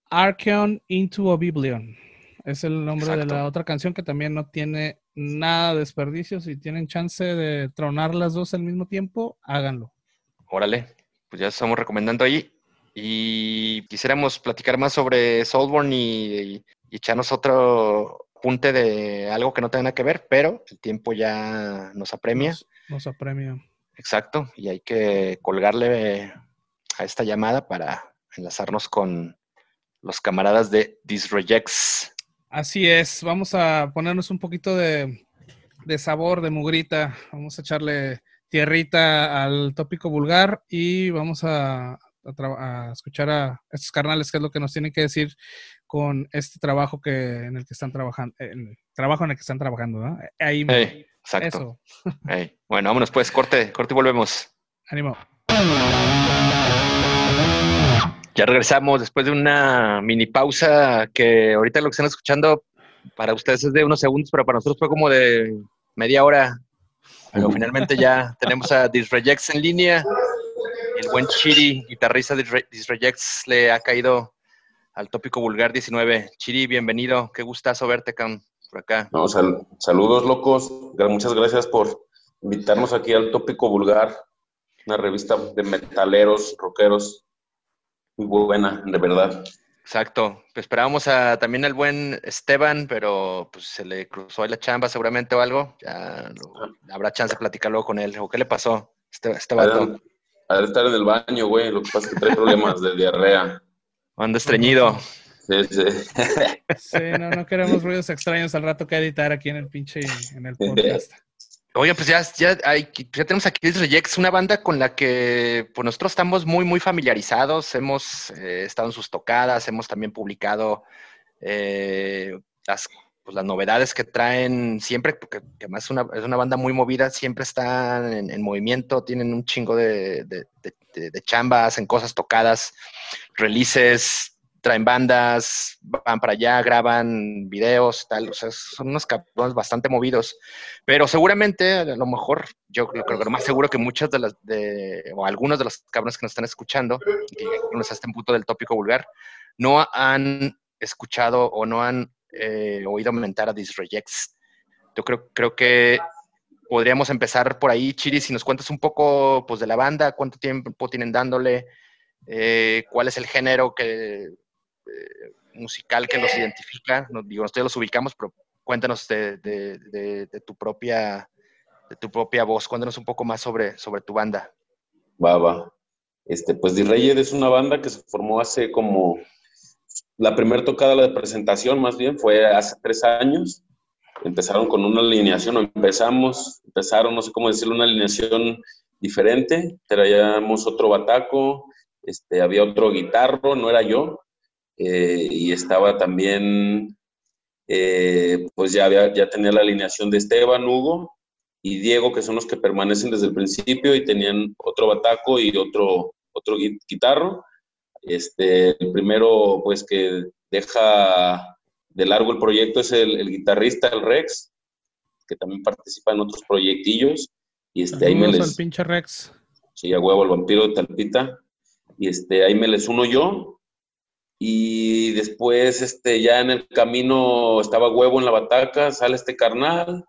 [SPEAKER 2] Archeon into Oblivion. Es el nombre de la otra canción que también no tiene nada de desperdicio. Si tienen chance de tronar las dos al mismo tiempo, háganlo.
[SPEAKER 1] Órale, pues ya estamos recomendando ahí. Y quisiéramos platicar más sobre Soulborn y, echarnos otro punte de algo que no tenga nada que ver, pero el tiempo ya nos apremia.
[SPEAKER 2] nos apremia.
[SPEAKER 1] Exacto, y hay que colgarle a esta llamada para enlazarnos con los camaradas de Disrejects.
[SPEAKER 2] Así es, vamos a ponernos un poquito de, sabor, de mugrita, vamos a echarle tierrita al tópico vulgar y vamos a, escuchar a estos carnales qué es lo que nos tienen que decir con este trabajo que en el que están trabajando, el trabajo en el que están trabajando, ¿no? Ahí
[SPEAKER 1] Exacto. Bueno, vámonos pues, corte, corte y volvemos.
[SPEAKER 2] Ánimo.
[SPEAKER 1] Ya regresamos después de una mini pausa que ahorita lo que están escuchando para ustedes es de unos segundos, pero para nosotros fue como de media hora. Pero finalmente ya tenemos a Disrejects en línea. Buen Chiri, guitarrista de Disrejects, le ha caído al tópico vulgar 19. Chiri, bienvenido. Qué gustazo verte, por acá.
[SPEAKER 3] No, saludos, locos. Muchas gracias por invitarnos aquí al Tópico Vulgar, una revista de metaleros, rockeros, muy buena, de verdad.
[SPEAKER 1] Exacto. Pues esperábamos a, también al buen Esteban, pero pues se le cruzó ahí la chamba seguramente o algo. Ya habrá chance de platicar luego con él. ¿O qué le pasó? Este, este vato.
[SPEAKER 3] A estar en el baño, güey. Lo que pasa es que trae problemas de diarrea.
[SPEAKER 1] Anda estreñido.
[SPEAKER 3] Sí, sí.
[SPEAKER 2] Sí, no, no queremos ruidos extraños al rato que editar aquí en el pinche, en el podcast.
[SPEAKER 1] Oye, pues ya, ya, hay, ya tenemos aquí Rejects, una banda con la que pues nosotros estamos muy, muy familiarizados. Hemos eh, estado en sus tocadas, hemos también publicado eh, las, pues, las novedades que traen siempre, porque además es una, es una banda muy movida, siempre están en, movimiento, tienen un chingo de, de, de, hacen cosas tocadas, releases, traen bandas, van para allá, graban videos, tal, o sea, son unos cabrones bastante movidos, pero seguramente, a lo mejor, yo creo que lo más seguro que muchas de las, de, o algunos de los cabrones que nos están escuchando, que hasta este punto del tópico vulgar, no han escuchado o no han eh, oído mentar a Disrejects. Yo creo, creo que podríamos empezar por ahí, Chiri, si nos cuentas un poco pues, de la banda, cuánto tiempo tienen dándole, eh, cuál es el género eh, musical que los identifica. Digo, nosotros los ubicamos, pero cuéntanos de, tu propia de tu propia voz, cuéntanos un poco más sobre, sobre tu banda.
[SPEAKER 3] Va, va. Este, pues Disreyed es una banda que se formó hace como la primera tocada de presentación, más bien, fue hace tres años. Empezaron con una alineación, empezamos, empezaron, no sé cómo decirlo, una alineación diferente. Traíamos otro bataco, este, había otro guitarro, no era yo, eh, y estaba también, eh, pues ya, había, ya tenía la alineación de Esteban, Hugo y Diego, que son los que permanecen desde el principio y tenían otro bataco y otro, otro guitarro. Este, el primero, pues, que deja de largo el proyecto es el, guitarrista, el Rex, que también participa en otros proyectillos. Y este, ahí me les...
[SPEAKER 2] pinche Rex.
[SPEAKER 3] Sí, a huevo, el vampiro de Talpita. Y este, ahí me les uno yo. Y después, este, ya en el camino estaba huevo en la bataca, sale este carnal,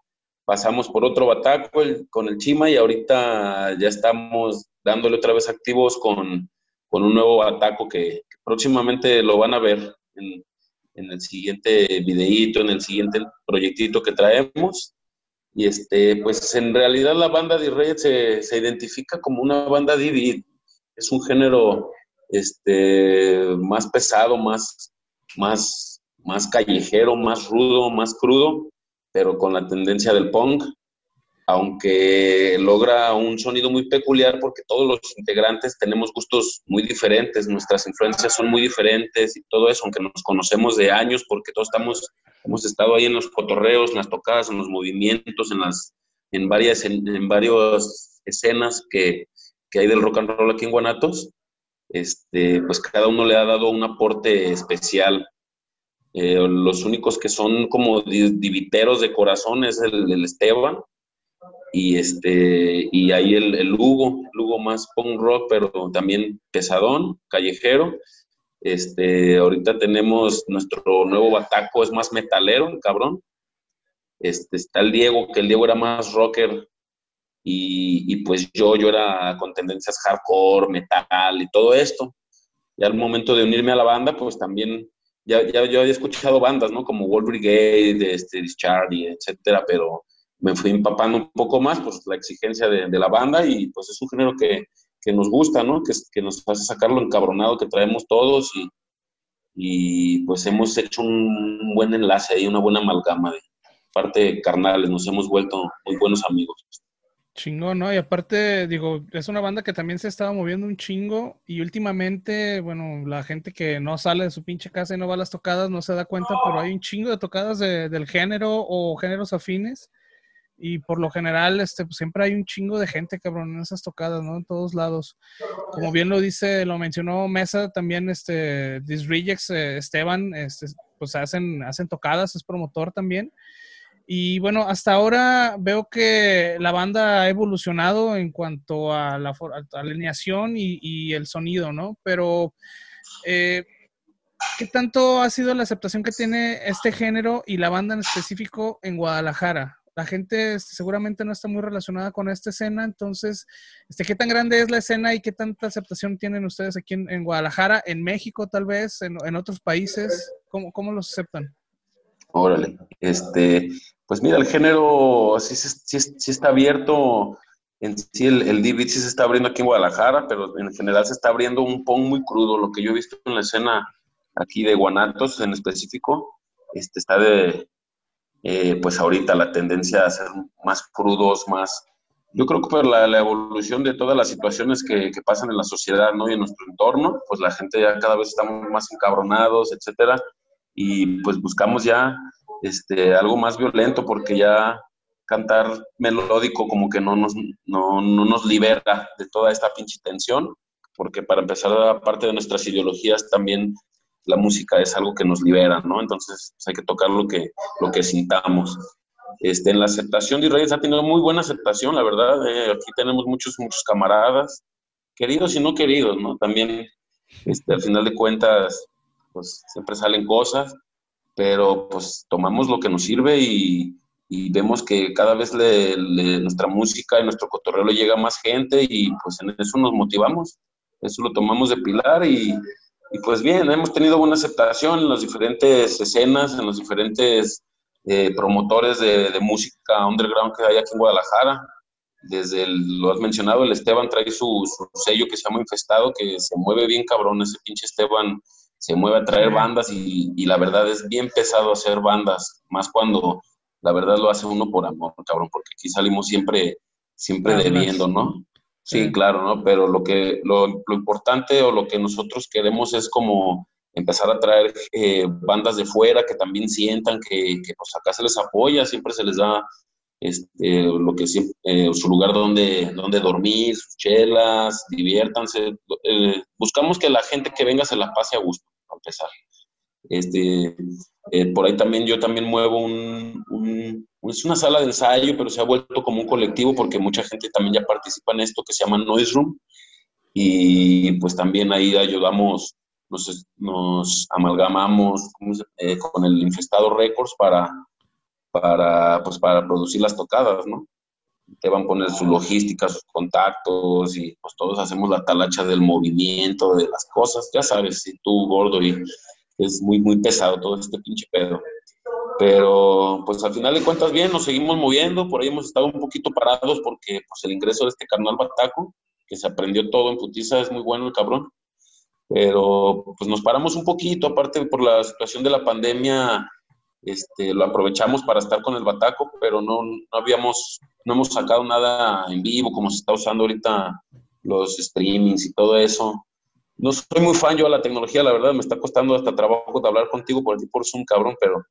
[SPEAKER 3] pasamos por otro bataco con el Chima y ahorita ya estamos dándole otra vez activos con con un nuevo ataco que, próximamente lo van a ver en, el siguiente videíto, en el siguiente proyectito que traemos. Y este, pues en realidad la banda de Reyes se, se, identifica como una banda Divid. Es un género este, más pesado, más, más, más callejero, más rudo, más crudo, pero con la tendencia del punk aunque logra un sonido muy peculiar porque todos los integrantes tenemos gustos muy diferentes, nuestras influencias son muy diferentes y todo eso, aunque nos conocemos de años porque todos estamos, hemos estado ahí en los cotorreos, en las tocadas, en los movimientos, en las, en varias, en, varias escenas que, que, hay del rock and roll aquí en Guanatos, este, pues cada uno le ha dado un aporte especial. Eh, los únicos que son como diviteros de corazón es el Esteban, y este y ahí el, el Hugo, el Hugo más punk rock, pero también pesadón, callejero. Este, ahorita tenemos nuestro nuevo bataco, es más metalero, cabrón. Este, está el Diego, que el Diego era más rocker, y, y, pues yo, yo era con tendencias hardcore, metal y todo esto. Y al momento de unirme a la banda, pues también, ya, ya yo había escuchado bandas, ¿no? Como World Brigade, este, Discharge, etcétera, pero me fui empapando un poco más, pues la exigencia de, la banda y pues es un género que, que nos gusta, ¿no? Que, que, nos hace sacar lo encabronado que traemos todos y, y pues hemos hecho un buen enlace ahí, una buena amalgama de parte carnales, nos hemos vuelto muy buenos amigos.
[SPEAKER 2] Chingón, ¿no? Y aparte, digo, es una banda que también se estaba moviendo un chingo y últimamente, bueno, la gente que no sale de su pinche casa y no va a las tocadas no se da cuenta, pero hay un chingo de tocadas del género o géneros afines y por lo general, este, pues siempre hay un chingo de gente, cabrón, en esas tocadas, ¿no? En todos lados. Como bien lo dice, lo mencionó Mesa, también este, This Rejects, eh, Esteban, este, pues hacen, hacen tocadas, es promotor también. Y bueno, hasta ahora veo que la banda ha evolucionado en cuanto a la, alineación y, el sonido, ¿no? Pero, eh, ¿qué tanto ha sido la aceptación que tiene este género y la banda en específico en Guadalajara? La gente seguramente no está muy relacionada con esta escena, entonces, este, ¿qué tan grande es la escena y qué tanta aceptación tienen ustedes aquí en, Guadalajara, en México tal vez, en, otros países? ¿Cómo, ¿Cómo, los aceptan?
[SPEAKER 3] Órale, este, pues mira, el género sí, sí, sí está abierto, en sí el, el DVD sí se está abriendo aquí en Guadalajara, pero en general se está abriendo un pong muy crudo, lo que yo he visto en la escena aquí de Guanatos en específico, este, está de, eh, pues ahorita la tendencia a ser más crudos, más... Yo creo que por la, evolución de todas las situaciones que, pasan en la sociedad ¿no? y en nuestro entorno, pues la gente ya cada vez estamos más encabronados, etcétera, y pues buscamos ya este, algo más violento, porque ya cantar melódico como que no nos, no, no nos libera de toda esta pinche tensión, porque para empezar, aparte de nuestras ideologías, también la música es algo que nos libera, ¿no? Entonces pues, hay que tocar lo que, lo que sintamos. Este, en la aceptación de Reyes ha tenido muy buena aceptación, la verdad. Eh, aquí tenemos muchos, muchos camaradas, queridos y no queridos, ¿no? También, este, al final de cuentas, pues siempre salen cosas, pero pues tomamos lo que nos sirve y, vemos que cada vez nuestra música y nuestro cotorreo le llega a más gente y pues en eso nos motivamos. Eso lo tomamos de pilar y, y pues bien, hemos tenido buena aceptación en las diferentes escenas, en los diferentes eh, promotores de, música underground que hay aquí en Guadalajara. Desde lo has mencionado, el Esteban trae su, sello que se llama Infestado, que se mueve bien cabrón. Ese pinche Esteban se mueve a traer bandas y, la verdad es bien pesado hacer bandas, más cuando la verdad lo hace uno por amor, cabrón, porque aquí salimos siempre, siempre debiendo, ¿no? Sí, claro, ¿no? Pero lo que lo, lo, importante o lo que nosotros queremos es como empezar a traer eh, bandas de fuera que también sientan que, que, pues acá se les apoya, siempre se les da este, lo que eh, su lugar donde, donde dormir, sus chelas, diviértanse. Eh, buscamos que la gente que venga se la pase a gusto, a empezar. Este, eh, por ahí también yo también muevo un, es una sala de ensayo, pero se ha vuelto como un colectivo porque mucha gente también ya participa en esto que se llama Noise Room y pues también ahí ayudamos, nos, nos amalgamamos con el Infestado Records para, para, pues para producir las tocadas, ¿no? Te van a poner su logística, sus contactos y pues todos hacemos la talacha del movimiento, de las cosas, ya sabes, si tú gordo y es muy, muy pesado todo este pinche pedo. Pero pues al final de cuentas bien, nos seguimos moviendo, por ahí hemos estado un poquito parados porque pues el ingreso de este carnal Bataco, que se aprendió todo en putiza, es muy bueno el cabrón. Pero pues nos paramos un poquito, aparte por la situación de la pandemia, este, lo aprovechamos para estar con el Bataco, pero no, no habíamos, no hemos sacado nada en vivo como se está usando ahorita los streamings y todo eso no soy muy fan yo a la tecnología, la verdad, me está costando hasta trabajo de hablar contigo por ti por Zoom, cabrón, pero,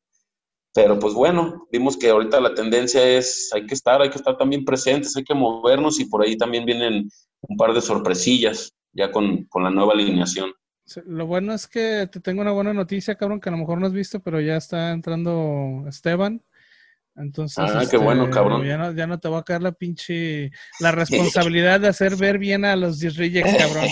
[SPEAKER 3] pero pues bueno, vimos que ahorita la tendencia es, hay que estar, hay que estar también presentes, hay que movernos y por ahí también vienen un par de sorpresillas ya con, con la nueva alineación.
[SPEAKER 2] Lo bueno es que te tengo una buena noticia, cabrón, que a lo mejor no has visto, pero ya está entrando Esteban. Entonces,
[SPEAKER 3] ah, qué bueno, este, cabrón.
[SPEAKER 2] Ya no, ya no te va a caer la pinche, la responsabilidad de hacer ver bien a los Disrejects, cabrón.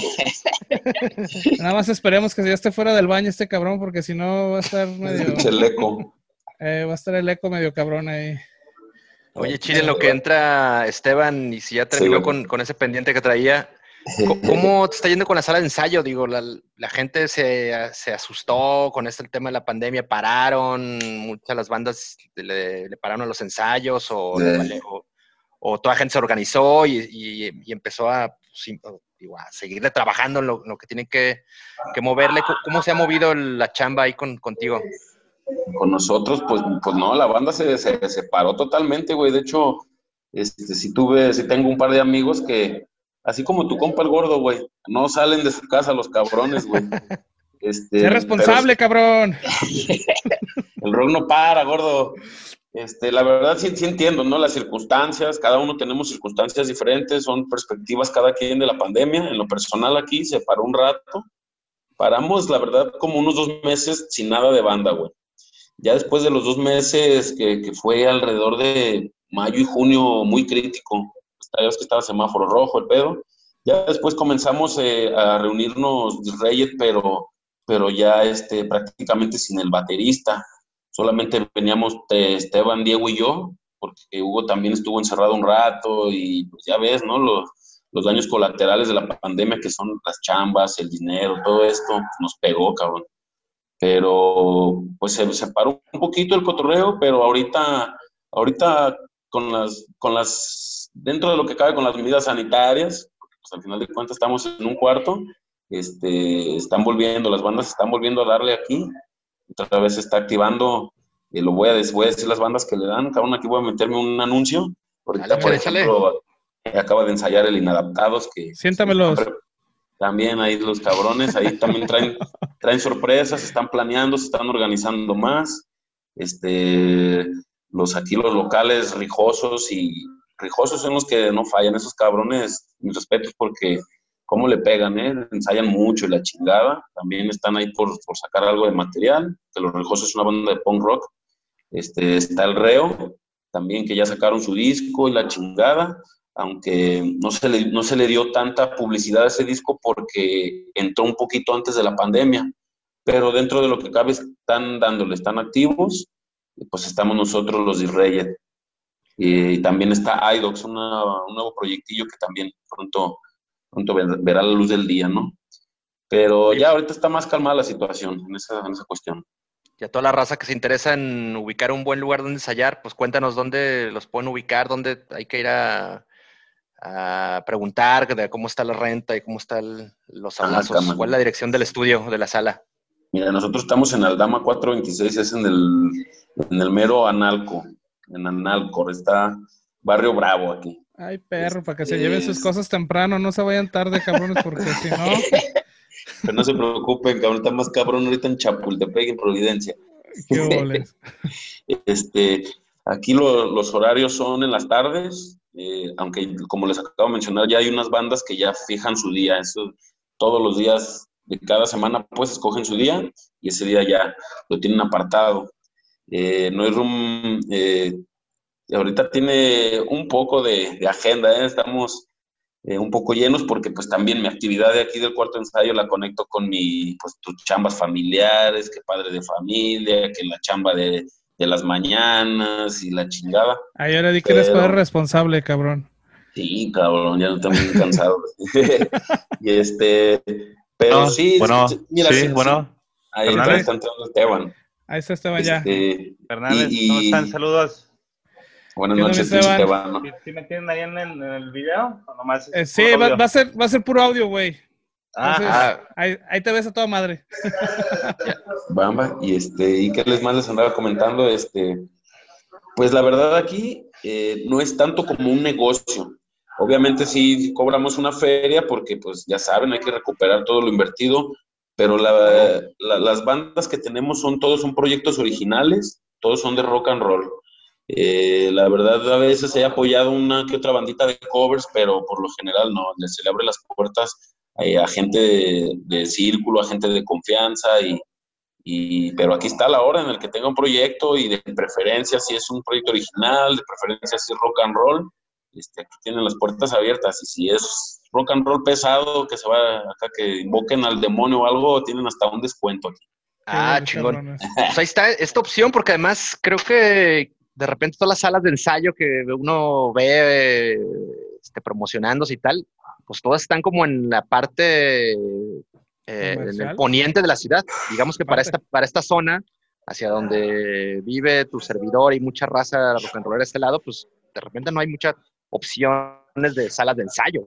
[SPEAKER 2] Nada más esperemos que ya esté fuera del baño este cabrón, porque si no va a estar medio...
[SPEAKER 3] El eco.
[SPEAKER 2] Eh, va a estar el eco medio cabrón ahí.
[SPEAKER 1] Oye, Chile, lo que entra Esteban, y si ya terminó con, con ese pendiente que traía, ¿Cómo te está yendo con la sala de ensayo? Digo, la, gente se, asustó con este tema de la pandemia, pararon, muchas de las bandas le, pararon a los ensayos o, o, toda la gente se organizó y, empezó a, pues, a seguirle trabajando en lo, que tienen que, moverle. ¿Cómo se ha movido la chamba ahí contigo?
[SPEAKER 3] Con nosotros, pues, pues no, la banda se, se separó totalmente, güey. De hecho, este, si tuve, si tengo un par de amigos que Así como tu compa el gordo, güey. No salen de su casa los cabrones, güey.
[SPEAKER 2] Este, sé responsable, cabrón.
[SPEAKER 3] el rock no para, gordo. Este, la verdad sí, sí entiendo, ¿no? Las circunstancias, cada uno tenemos circunstancias diferentes, son perspectivas cada quien de la pandemia. En lo personal aquí se paró un rato. Paramos, la verdad, como unos dos meses sin nada de banda, güey. Ya después de los dos meses, que, que fue alrededor de mayo y junio muy crítico, sabes que estaba semáforo rojo, el pedo. Ya después comenzamos eh, a reunirnos Reyes, pero, pero ya este, prácticamente sin el baterista. Solamente veníamos eh, Esteban, Diego y yo, porque Hugo también estuvo encerrado un rato y pues ya ves, ¿no? Los, los daños colaterales de la pandemia, que son las chambas, el dinero, todo esto, nos pegó, cabrón. Pero pues se separó un poquito el cotorreo, pero ahorita, ahorita con las, con las, dentro de lo que cabe con las medidas sanitarias, pues al final de cuentas estamos en un cuarto, este, están volviendo, las bandas están volviendo a darle aquí, otra vez se está activando, y lo voy a, voy a decir las bandas que le dan, cada una aquí voy a meterme un anuncio, ahorita por ejemplo, acaba de ensayar el Inadaptados, que...
[SPEAKER 2] Siéntamelos.
[SPEAKER 3] También ahí los cabrones, ahí también traen, traen sorpresas, están planeando, se están organizando más. Este, los aquí los locales rijosos y rijosos son los que no fallan, esos cabrones, mis respetos porque cómo le pegan, ¿eh? ensayan mucho y la chingada, también están ahí por, sacar algo de material, que los rijosos es una banda de punk rock, este, está el Reo, también que ya sacaron su disco y la chingada, aunque no se, le, no se le dio tanta publicidad a ese disco porque entró un poquito antes de la pandemia, pero dentro de lo que cabe están dándole, están activos, pues estamos nosotros los de Y también está iDocs, un nuevo proyectillo que también pronto, pronto verá la luz del día, ¿no? Pero ya ahorita está más calmada la situación en esa, en esa cuestión.
[SPEAKER 1] Y a toda la raza que se interesa en ubicar un buen lugar donde ensayar, pues cuéntanos dónde los pueden ubicar, dónde hay que ir a, preguntar de cómo está la renta y cómo están los abrazos. ¿Cuál es la dirección del estudio, de la sala?
[SPEAKER 3] Mira, nosotros estamos en Aldama 426, es en el, en el mero Analco, en Analco, está Barrio Bravo aquí.
[SPEAKER 2] Ay, perro, para que se lleven sus cosas temprano, no se vayan tarde, cabrones, porque si no...
[SPEAKER 3] Pero no se preocupen, cabrón, está más cabrón ahorita en Chapultepec, en Providencia. Qué este, aquí los horarios son en las tardes, eh, aunque como les acabo de mencionar, ya hay unas bandas que ya fijan su día, eso todos los días de cada semana pues escogen su día y ese día ya lo tienen apartado. Eh, no hay room, eh, ahorita tiene un poco de, agenda, ¿eh? estamos eh, un poco llenos porque pues también mi actividad de aquí del cuarto ensayo la conecto con mi, pues tus chambas familiares, que padre de familia, que la chamba de, las mañanas y la chingada.
[SPEAKER 2] Ay, ahora di que eres padre responsable, cabrón.
[SPEAKER 3] Sí, cabrón, ya no estoy muy cansado. y este, pero sí,
[SPEAKER 4] bueno, mira, sí, bueno.
[SPEAKER 3] Ahí está, entrando Esteban.
[SPEAKER 2] Ahí está Esteban ya.
[SPEAKER 4] Este, Fernández, ¿cómo están? Saludos.
[SPEAKER 3] Buenas noches, Esteban.
[SPEAKER 4] ¿Sí, me tienen ahí en el, video?
[SPEAKER 2] Eh, sí, va, a ser, va a ser puro audio, güey. Ah, ahí, te ves a toda madre.
[SPEAKER 3] Bamba, y este, y qué les más les andaba comentando, este, pues la verdad aquí eh, no es tanto como un negocio. Obviamente sí cobramos una feria porque pues ya saben, hay que recuperar todo lo invertido, pero las bandas que tenemos son todos son proyectos originales, todos son de rock and roll. Eh, la verdad, a veces he apoyado una que otra bandita de covers, pero por lo general no. Se le abre las puertas eh, a gente de, círculo, a gente de confianza. Y, pero aquí está la hora en el que tenga un proyecto y de preferencia si es un proyecto original, de preferencia si es rock and roll. Este, aquí tienen las puertas abiertas. Y si es rock and roll pesado, que se va acá, que invoquen al demonio o algo, tienen hasta un descuento aquí.
[SPEAKER 1] Ah, chingón. Pues ahí está esta opción, porque además creo que de repente todas las salas de ensayo que uno ve este, promocionándose y tal, pues todas están como en la parte, eh, en el poniente de la ciudad. Digamos que para esta, para esta zona, hacia donde vive tu servidor y mucha raza rock and roll de este lado, pues de repente no hay muchas opciones de salas de ensayo.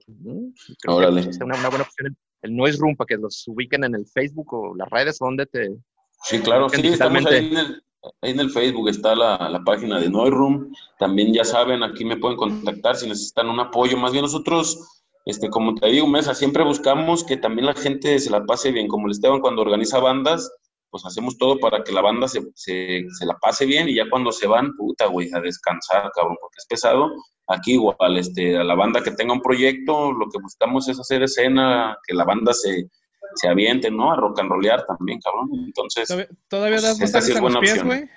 [SPEAKER 3] Órale.
[SPEAKER 1] Que, una, una, buena opción el, Noise Room para que los ubiquen en el Facebook o las redes donde te...
[SPEAKER 3] Sí, claro, sí, estamos ahí en el, Ahí en el Facebook está la, página de Room. También ya saben, aquí me pueden contactar si necesitan un apoyo. Más bien nosotros, este, como te digo, Mesa, siempre buscamos que también la gente se la pase bien. Como el Esteban cuando organiza bandas, pues hacemos todo para que la banda se, se, la pase bien y ya cuando se van, puta, güey, a descansar, cabrón, porque es pesado. Aquí igual, este, a la banda que tenga un proyecto, lo que buscamos es hacer escena, que la banda se, se avienten, ¿no? A rock and rollear también, cabrón. Entonces,
[SPEAKER 2] ¿todavía, das pues, esta los pies, güey?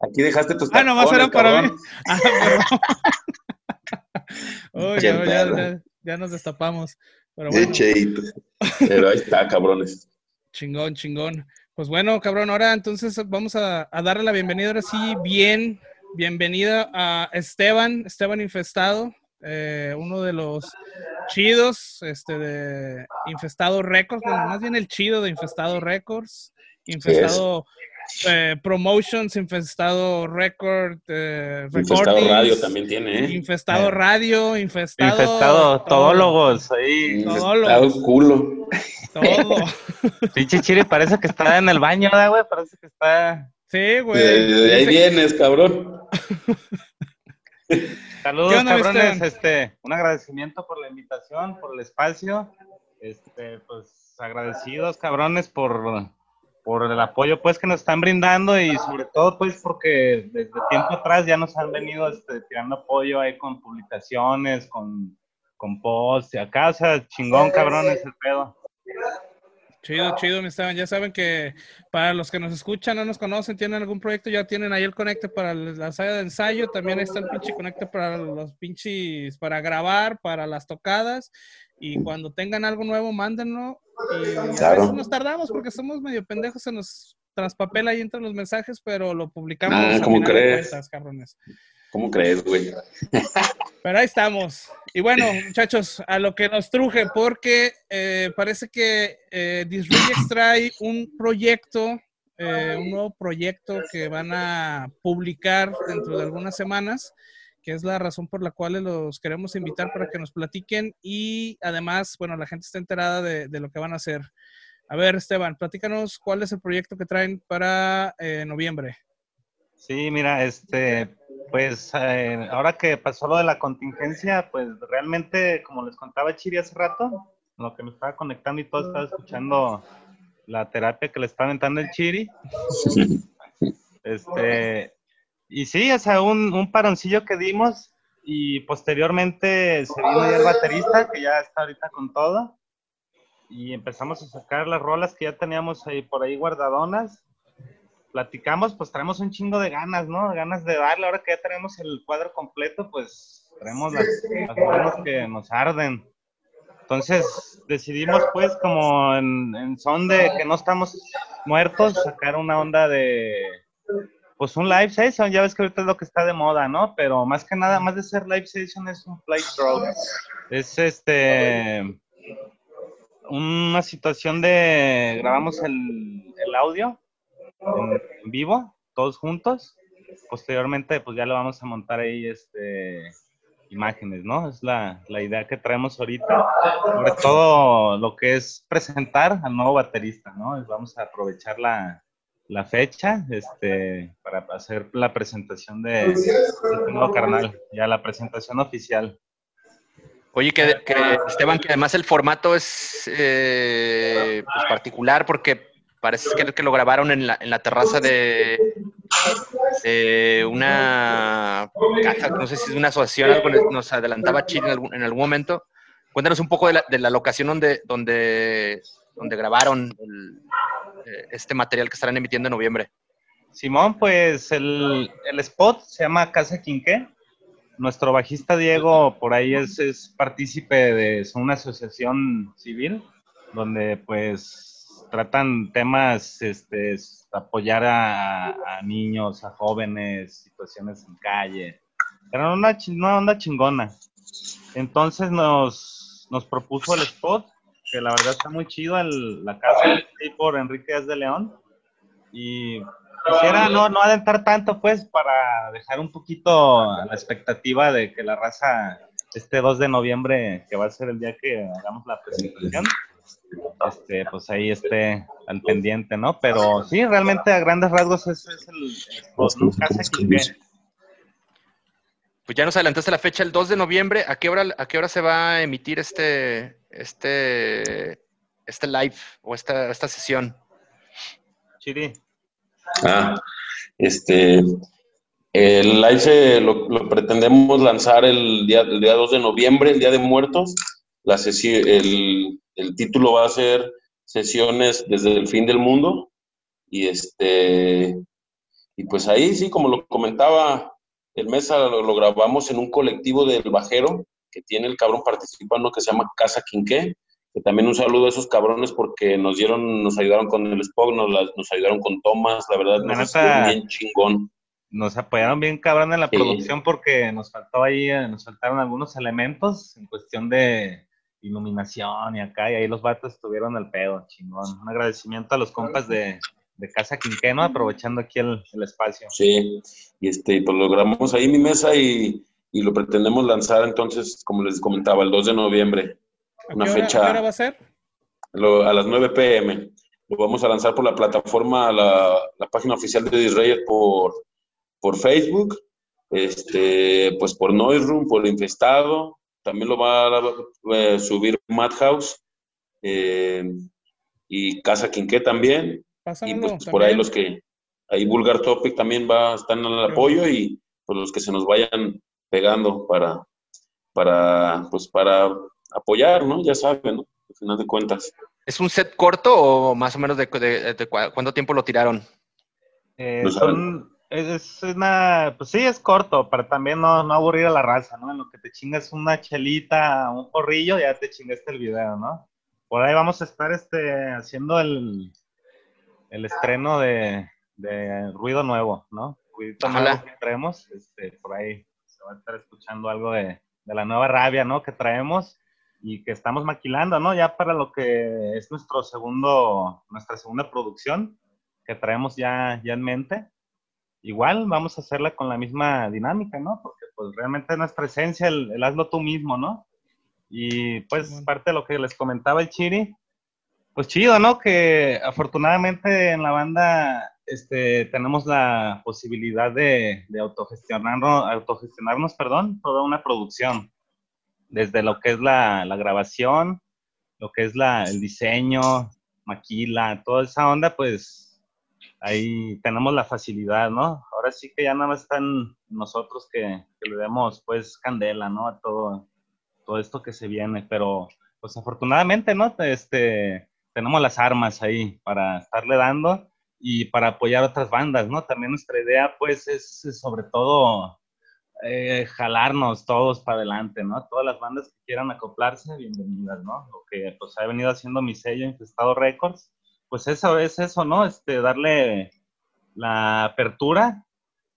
[SPEAKER 3] Aquí dejaste tus
[SPEAKER 2] Ah, nomás eran para mí. Ah, oh, ya, ya, ya, nos destapamos. Pero, bueno.
[SPEAKER 3] Pero ahí está, cabrones.
[SPEAKER 2] Chingón, chingón. Pues bueno, cabrón, ahora entonces vamos a, a darle la bienvenida ahora sí, bien, bienvenida a Esteban, Esteban Infestado. Eh, uno de los chidos este, de Infestado Records, más bien el chido de Infestado Records, Infestado eh, Promotions, Infestado Record,
[SPEAKER 3] eh, Infestado Radio también tiene, ¿eh?
[SPEAKER 2] Infestado Radio, Infestado...
[SPEAKER 4] Infestado Todólogos, ahí.
[SPEAKER 3] Infestado culo.
[SPEAKER 2] Todo.
[SPEAKER 4] Pinche Chiri parece que está en el baño, güey? Parece que está...
[SPEAKER 2] Sí, güey.
[SPEAKER 3] de ahí vienes, cabrón.
[SPEAKER 4] Saludos, cabrones. Este, un agradecimiento por la invitación, por el espacio. Este, pues agradecidos, cabrones, por por el apoyo pues que nos están brindando y sobre todo pues porque desde tiempo atrás ya nos han venido este, tirando apoyo ahí con publicaciones, con, con posts y acá, o sea, chingón cabrón ese pedo.
[SPEAKER 2] Chido, chido, mi Esteban. Ya saben que para los que nos escuchan, no nos conocen, tienen algún proyecto, ya tienen ahí el conecte para la sala de ensayo. También está el pinche conecte para los pinches, para grabar, para las tocadas. Y cuando tengan algo nuevo, mándenlo. Y a veces nos tardamos porque somos medio pendejos, se nos traspapela ahí entre los mensajes, pero lo publicamos.
[SPEAKER 3] Ah,
[SPEAKER 2] a
[SPEAKER 3] ¿cómo crees?
[SPEAKER 2] cuentas, cabrones.
[SPEAKER 3] ¿Cómo crees, güey?
[SPEAKER 2] Pero ahí estamos. Y bueno, muchachos, a lo que nos truje, porque eh, parece que eh, Disremix trae un proyecto, eh, un nuevo proyecto que van a publicar dentro de algunas semanas, que es la razón por la cual los queremos invitar para que nos platiquen y además, bueno, la gente está enterada de, de lo que van a hacer. A ver, Esteban, platícanos cuál es el proyecto que traen para eh, noviembre.
[SPEAKER 4] Sí, mira, este, pues eh, ahora que pasó lo de la contingencia, pues realmente, como les contaba Chiri hace rato, lo que me estaba conectando y todo, estaba escuchando la terapia que le estaba aventando el Chiri. Este, y sí, o sea, un, un paroncillo que dimos y posteriormente se vino ya el baterista, que ya está ahorita con todo. Y empezamos a sacar las rolas que ya teníamos ahí por ahí guardadonas. Platicamos, pues traemos un chingo de ganas, ¿no? Ganas de darle. Ahora que ya tenemos el cuadro completo, pues traemos las, las manos que nos arden. Entonces decidimos, pues, como en, en son de que no estamos muertos, sacar una onda de, pues un live session, ya ves que ahorita es lo que está de moda, ¿no? Pero más que nada, más de ser live session es un playthrough. Es este una situación de grabamos el, audio en, en vivo, todos juntos. Posteriormente, pues ya lo vamos a montar ahí, este imágenes, ¿no? Es la, la idea que traemos ahorita. Sobre todo lo que es presentar al nuevo baterista, ¿no? Vamos a aprovechar la, la fecha este, para hacer la presentación de, de este nuevo carnal, ya la presentación oficial.
[SPEAKER 1] Oye, que, que, Esteban, que además el formato es eh, pues, particular porque parece que, que lo grabaron en la, en la terraza de, de una casa, no sé si es una asociación, algo nos adelantaba Chile en algún, en algún momento. Cuéntanos un poco de la, de la locación donde, donde, donde grabaron el, este material que estarán emitiendo en noviembre.
[SPEAKER 4] Simón, pues el, el spot se llama Casa Quinqué. Nuestro bajista Diego por ahí es, es partícipe de una asociación civil donde pues tratan temas, este, apoyar a, a niños, a jóvenes, situaciones en calle. Era una, una onda chingona. Entonces nos, nos propuso el spot, que la verdad está muy chido, el- la casa ahí por Enrique Díaz de León. Y quisiera no, no adentrar tanto, pues, para dejar un poquito la expectativa de que la raza este 2 de noviembre, que va a ser el día que hagamos la presentación, este, pues ahí esté al pendiente, ¿no? Pero sí, realmente a grandes rasgos ese es el, el spot, ¿no?
[SPEAKER 1] Pues ya nos adelantaste la fecha, el 2 de noviembre. ¿A qué hora, a qué hora se va a emitir este, este, este live o esta, esta sesión?
[SPEAKER 4] Chiri.
[SPEAKER 3] Ah, este, el live se- lo, lo pretendemos lanzar el día, el día 2 de noviembre, el Día de Muertos. La sesi- el, el título va a ser Sesiones desde el fin del mundo. Y este, y pues ahí sí, como lo comentaba, el Mesa lo, lo grabamos en un colectivo del Bajero, que tiene el cabrón participando que se llama Casa Quinqué. Que también un saludo a esos cabrones porque nos dieron, nos ayudaron con el Spock, nos, ayudaron con tomas, la verdad, nos estuvo bien chingón.
[SPEAKER 4] Nos apoyaron bien cabrón en la
[SPEAKER 3] Sí.
[SPEAKER 4] producción porque nos faltó ahí, eh, nos faltaron algunos elementos en cuestión de iluminación y acá, y ahí los vatos estuvieron al pedo, chingón. Un agradecimiento a los compas de, de Casa Quinqueno, aprovechando aquí el, el espacio.
[SPEAKER 3] Sí, y este, pues lo grabamos ahí mi mesa y, y lo pretendemos lanzar entonces, como les comentaba, el 2 de noviembre,
[SPEAKER 2] ¿A
[SPEAKER 3] Una
[SPEAKER 2] qué hora-
[SPEAKER 3] fecha-
[SPEAKER 2] a qué hora va a ser?
[SPEAKER 3] lo- a las 9 pm. Lo vamos a lanzar por la plataforma, la, la página oficial de Disreyes por, por Facebook, este, pues por Noise Room, por Infestado, también lo va a eh, subir Madhouse eh, y Casa Quinqué también.
[SPEAKER 2] Pásamelo
[SPEAKER 3] Y pues, pues, por ahí los que, ahí Vulgar Topic también va, están en el
[SPEAKER 2] Sí.
[SPEAKER 3] apoyo y pues los que se nos vayan pegando para, para, pues para apoyar, ¿no? Ya saben, ¿no? Al final de cuentas.
[SPEAKER 1] ¿Es un set corto o más o menos de, de- de cuánto tiempo lo tiraron?
[SPEAKER 4] Eh,
[SPEAKER 3] No
[SPEAKER 4] son, es, es una, pues sí, es corto, para también no, no aburrir a la raza, ¿no? En lo que te chingas una chelita, un porrillo, ya te chingaste el video, ¿no? Por ahí vamos a estar este, haciendo el, el estreno de, de Ruido Nuevo, ¿no?
[SPEAKER 1] Ojalá.
[SPEAKER 4] nuevo que traemos, este, por ahí se va a estar escuchando algo de, de la nueva rabia, ¿no? Que traemos y que estamos maquilando, ¿no? Ya para lo que es nuestro segundo, nuestra segunda producción que traemos ya, ya en mente. Igual vamos a hacerla con la misma dinámica, ¿no? Porque pues realmente nuestra esencia, el, el hazlo tú mismo, ¿no? Y pues parte de lo que les comentaba el Chiri, pues chido, ¿no? Que afortunadamente en la banda este, tenemos la posibilidad de, autogestionarnos, autogestionarnos, perdón, toda una producción. Desde lo que es la, la grabación, lo que es la, el diseño, maquila, toda esa onda, pues ahí tenemos la facilidad, ¿no? Ahora sí que ya nada más están nosotros que, que le demos pues candela, ¿no? A todo, todo esto que se viene, pero pues afortunadamente, ¿no? Este, tenemos las armas ahí para estarle dando y para apoyar otras bandas, ¿no? También nuestra idea pues es, sobre todo eh, jalarnos todos para adelante, ¿no? Todas las bandas que quieran acoplarse, bienvenidas, ¿no? Lo que pues ha venido haciendo mi sello Infestado Records, pues eso es eso, ¿no? Este, darle la apertura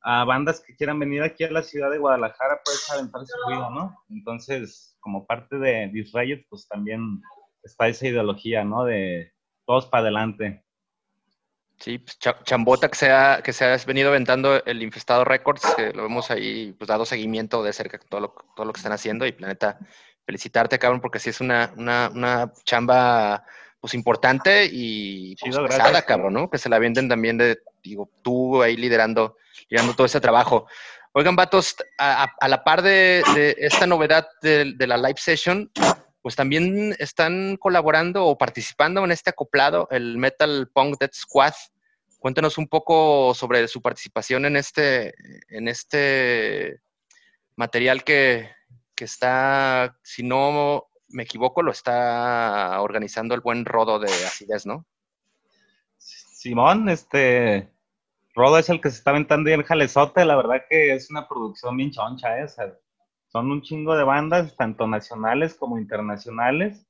[SPEAKER 4] a bandas que quieran venir aquí a la ciudad de Guadalajara, pues aventarse ruido, ¿no? Entonces, como parte de Disrayet, pues también está esa ideología, ¿no? De todos para adelante.
[SPEAKER 1] Sí, pues, cha- chambota que se, ha, que se ha venido aventando el Infestado Records, que lo hemos ahí pues, dado seguimiento de cerca todo lo, todo lo que están haciendo. Y planeta, felicitarte, cabrón, porque sí es una, una, una chamba pues importante y pues,
[SPEAKER 4] Chido,
[SPEAKER 1] pesada, cabrón, ¿no? Que se la venden también de, digo, tú ahí liderando, liderando todo ese trabajo. Oigan, vatos, a, a- a la par de, de esta novedad de, de la live session, pues también están colaborando o participando en este acoplado, el Metal Punk Dead Squad. Cuéntanos un poco sobre su participación en este, en este material que, que está, si no me equivoco, lo está organizando el buen Rodo de Acidez, ¿no?
[SPEAKER 4] Simón, este, Rodo es el que se está aventando ahí en Jalezote, la verdad que es una producción bien choncha, ¿eh? Son un chingo de bandas, tanto nacionales como internacionales.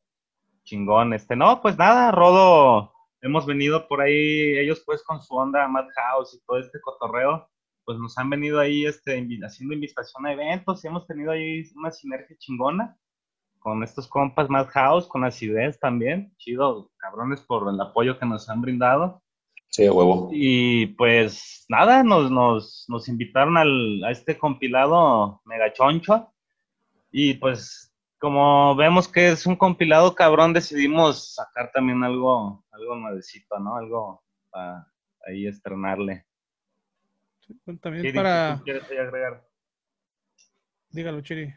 [SPEAKER 4] Chingón, este, no, pues nada, Rodo, hemos venido por ahí, ellos pues con su onda Madhouse y todo este cotorreo, pues nos han venido ahí, este, haciendo invitación a eventos y hemos tenido ahí una sinergia chingona con estos compas Madhouse, con Acidez también, chido, cabrones por el apoyo que nos han brindado.
[SPEAKER 3] Sí, huevo.
[SPEAKER 4] Y pues nada, nos, nos, nos invitaron al, a este compilado Mega Choncho. Y pues como vemos que es un compilado cabrón, decidimos sacar también algo, algo nuevecito, ¿no? Algo para ahí estrenarle.
[SPEAKER 2] También
[SPEAKER 4] Chiri,
[SPEAKER 2] para.
[SPEAKER 4] ¿tú quieres ahí agregar?
[SPEAKER 2] Dígalo, Chiri.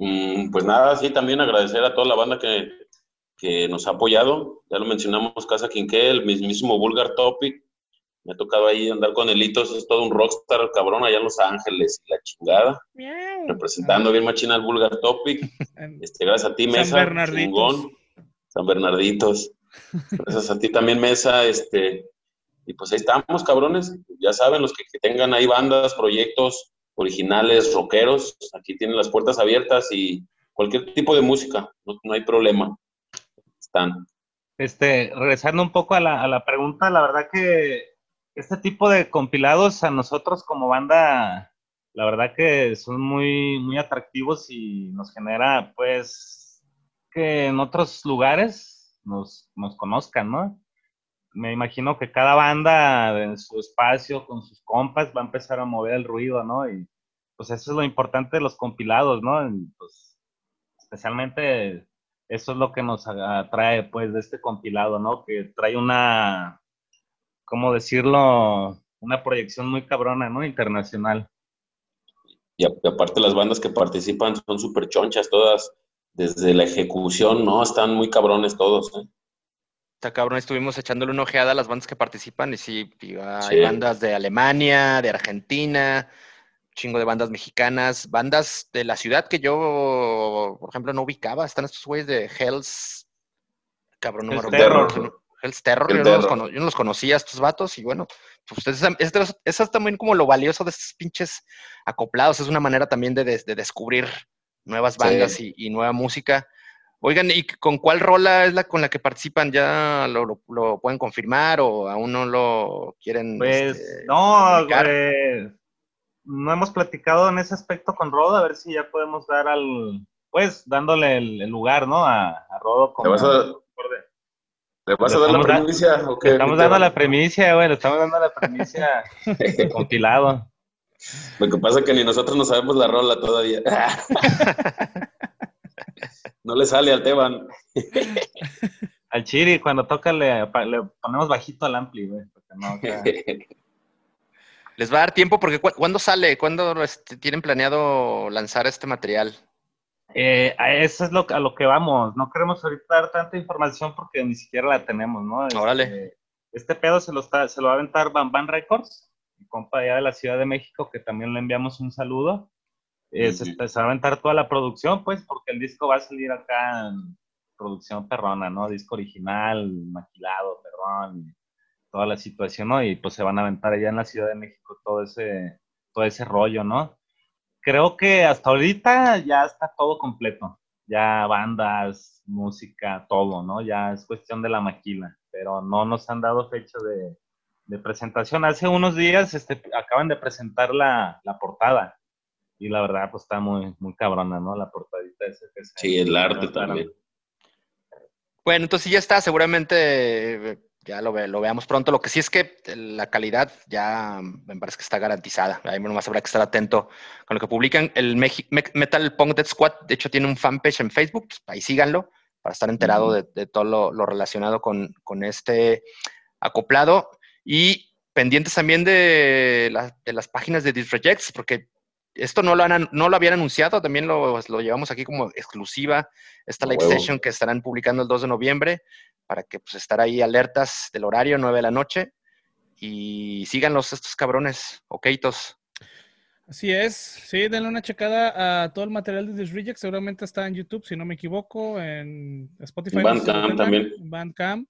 [SPEAKER 3] Mm, pues nada, sí, también agradecer a toda la banda que, que nos ha apoyado. Ya lo mencionamos, Casa Quinqué, el mismísimo Vulgar Topic. Me ha tocado ahí andar con Elitos, es todo un rockstar, cabrón, allá en Los Ángeles, la chingada. Representando bien machina al Vulgar Topic. Este, gracias a ti,
[SPEAKER 2] San
[SPEAKER 3] Mesa.
[SPEAKER 2] Bernarditos.
[SPEAKER 3] chingón. San Bernarditos. Gracias a ti también, Mesa. Este, y pues ahí estamos, cabrones. Ya saben, los que, que tengan ahí bandas, proyectos originales, rockeros, aquí tienen las puertas abiertas y cualquier tipo de música, no, no hay problema. Están.
[SPEAKER 4] Este, regresando un poco a la, a la pregunta, la verdad que este tipo de compilados a nosotros como banda, la verdad que son muy, muy atractivos y nos genera, pues, que en otros lugares nos, nos conozcan, ¿no? Me imagino que cada banda en su espacio, con sus compas, va a empezar a mover el ruido, ¿no? Y pues eso es lo importante de los compilados, ¿no? Y, pues, especialmente eso es lo que nos atrae, pues, de este compilado, ¿no? Que trae una, ¿cómo decirlo? Una proyección muy cabrona, ¿no? Internacional.
[SPEAKER 3] Y, a- y aparte las bandas que participan son súper chonchas todas, desde la ejecución, ¿no? Están muy cabrones todos. ¿eh?
[SPEAKER 1] Está cabrón, estuvimos echándole una ojeada a las bandas que participan y sí, digo, hay
[SPEAKER 3] Sí.
[SPEAKER 1] bandas de Alemania, de Argentina, chingo de bandas mexicanas, bandas de la ciudad que yo, por ejemplo, no ubicaba. Están estos güeyes de Hells, cabrón, recuerdo.
[SPEAKER 3] Terror.
[SPEAKER 1] Hell's Terror,
[SPEAKER 3] Hell's
[SPEAKER 1] yo, no los
[SPEAKER 3] Terror.
[SPEAKER 1] cono- yo no los conocía, estos vatos, y bueno, pues es, también como lo valioso de estos pinches acoplados, es una manera también de, de descubrir nuevas
[SPEAKER 3] Sí.
[SPEAKER 1] bandas y, y nueva música. Oigan, ¿y con cuál rola es la con la que participan? ¿Ya lo, lo- lo pueden confirmar o aún no lo quieren?
[SPEAKER 4] Pues
[SPEAKER 1] este,
[SPEAKER 4] no, eh, no hemos platicado en ese aspecto con Rodo, a ver si ya podemos dar al, pues dándole el, el lugar, ¿no? A, a Rodo
[SPEAKER 3] ¿Le
[SPEAKER 4] como...
[SPEAKER 3] vas a, le vas a dar la
[SPEAKER 4] da-
[SPEAKER 3] primicia o qué?
[SPEAKER 4] Le estamos dando la premicia, güey, le estamos dando la premicia compilado.
[SPEAKER 3] Lo que pasa es que ni nosotros no sabemos la rola todavía. no le sale al Teban.
[SPEAKER 4] Al Chiri, cuando toca le, ponemos bajito al ampli, güey, porque no,
[SPEAKER 1] ¿Les va a dar tiempo? Porque cu- ¿cuándo sale? ¿Cuándo este, tienen planeado lanzar este material?
[SPEAKER 4] Eh, a eso es lo, a lo que vamos. No queremos ahorita dar tanta información porque ni siquiera la tenemos, ¿no? Este,
[SPEAKER 1] Órale.
[SPEAKER 4] Este pedo se lo, está, se lo va a aventar Bam Bam Records, mi compa allá de la Ciudad de México, que también le enviamos un saludo. Eh, se, va a aventar toda la producción, pues, porque el disco va a salir acá en producción perrona, ¿no? Disco original, maquilado, perrón, toda la situación, ¿no? Y pues se van a aventar allá en la Ciudad de México todo ese, todo ese rollo, ¿no? Creo que hasta ahorita ya está todo completo. Ya bandas, música, todo, ¿no? Ya es cuestión de la maquila, pero no nos han dado fecha de, de presentación. Hace unos días este, acaban de presentar la, la portada y la verdad pues está muy, muy cabrona, ¿no? La portadita ese que
[SPEAKER 3] Sí, el arte también.
[SPEAKER 1] Bueno, entonces ya está, seguramente eh, ya lo, ve- lo veamos pronto. Lo que sí es que la calidad ya me parece que está garantizada. Ahí nomás habrá que estar atento con lo que publican. El Metal Punk Dead Squad, de hecho, tiene un fanpage en Facebook, pues, ahí síganlo para estar enterado
[SPEAKER 3] Ujú.
[SPEAKER 1] de, de todo lo, lo relacionado con, con este acoplado. Y pendientes también de, la- de las páginas de Disrejects, porque esto no lo, han, no lo habían anunciado, también lo, lo llevamos aquí como exclusiva, esta live session que estarán publicando el 2 de noviembre, para que pues estar ahí alertas del horario, 9 de la noche, y síganlos estos cabrones, okeitos.
[SPEAKER 2] Así es, sí, denle una checada a todo el material de Disreject, seguramente está en YouTube, si no me equivoco, en Spotify.
[SPEAKER 3] En
[SPEAKER 2] no sé
[SPEAKER 3] Bandcamp también.
[SPEAKER 2] Bandcamp.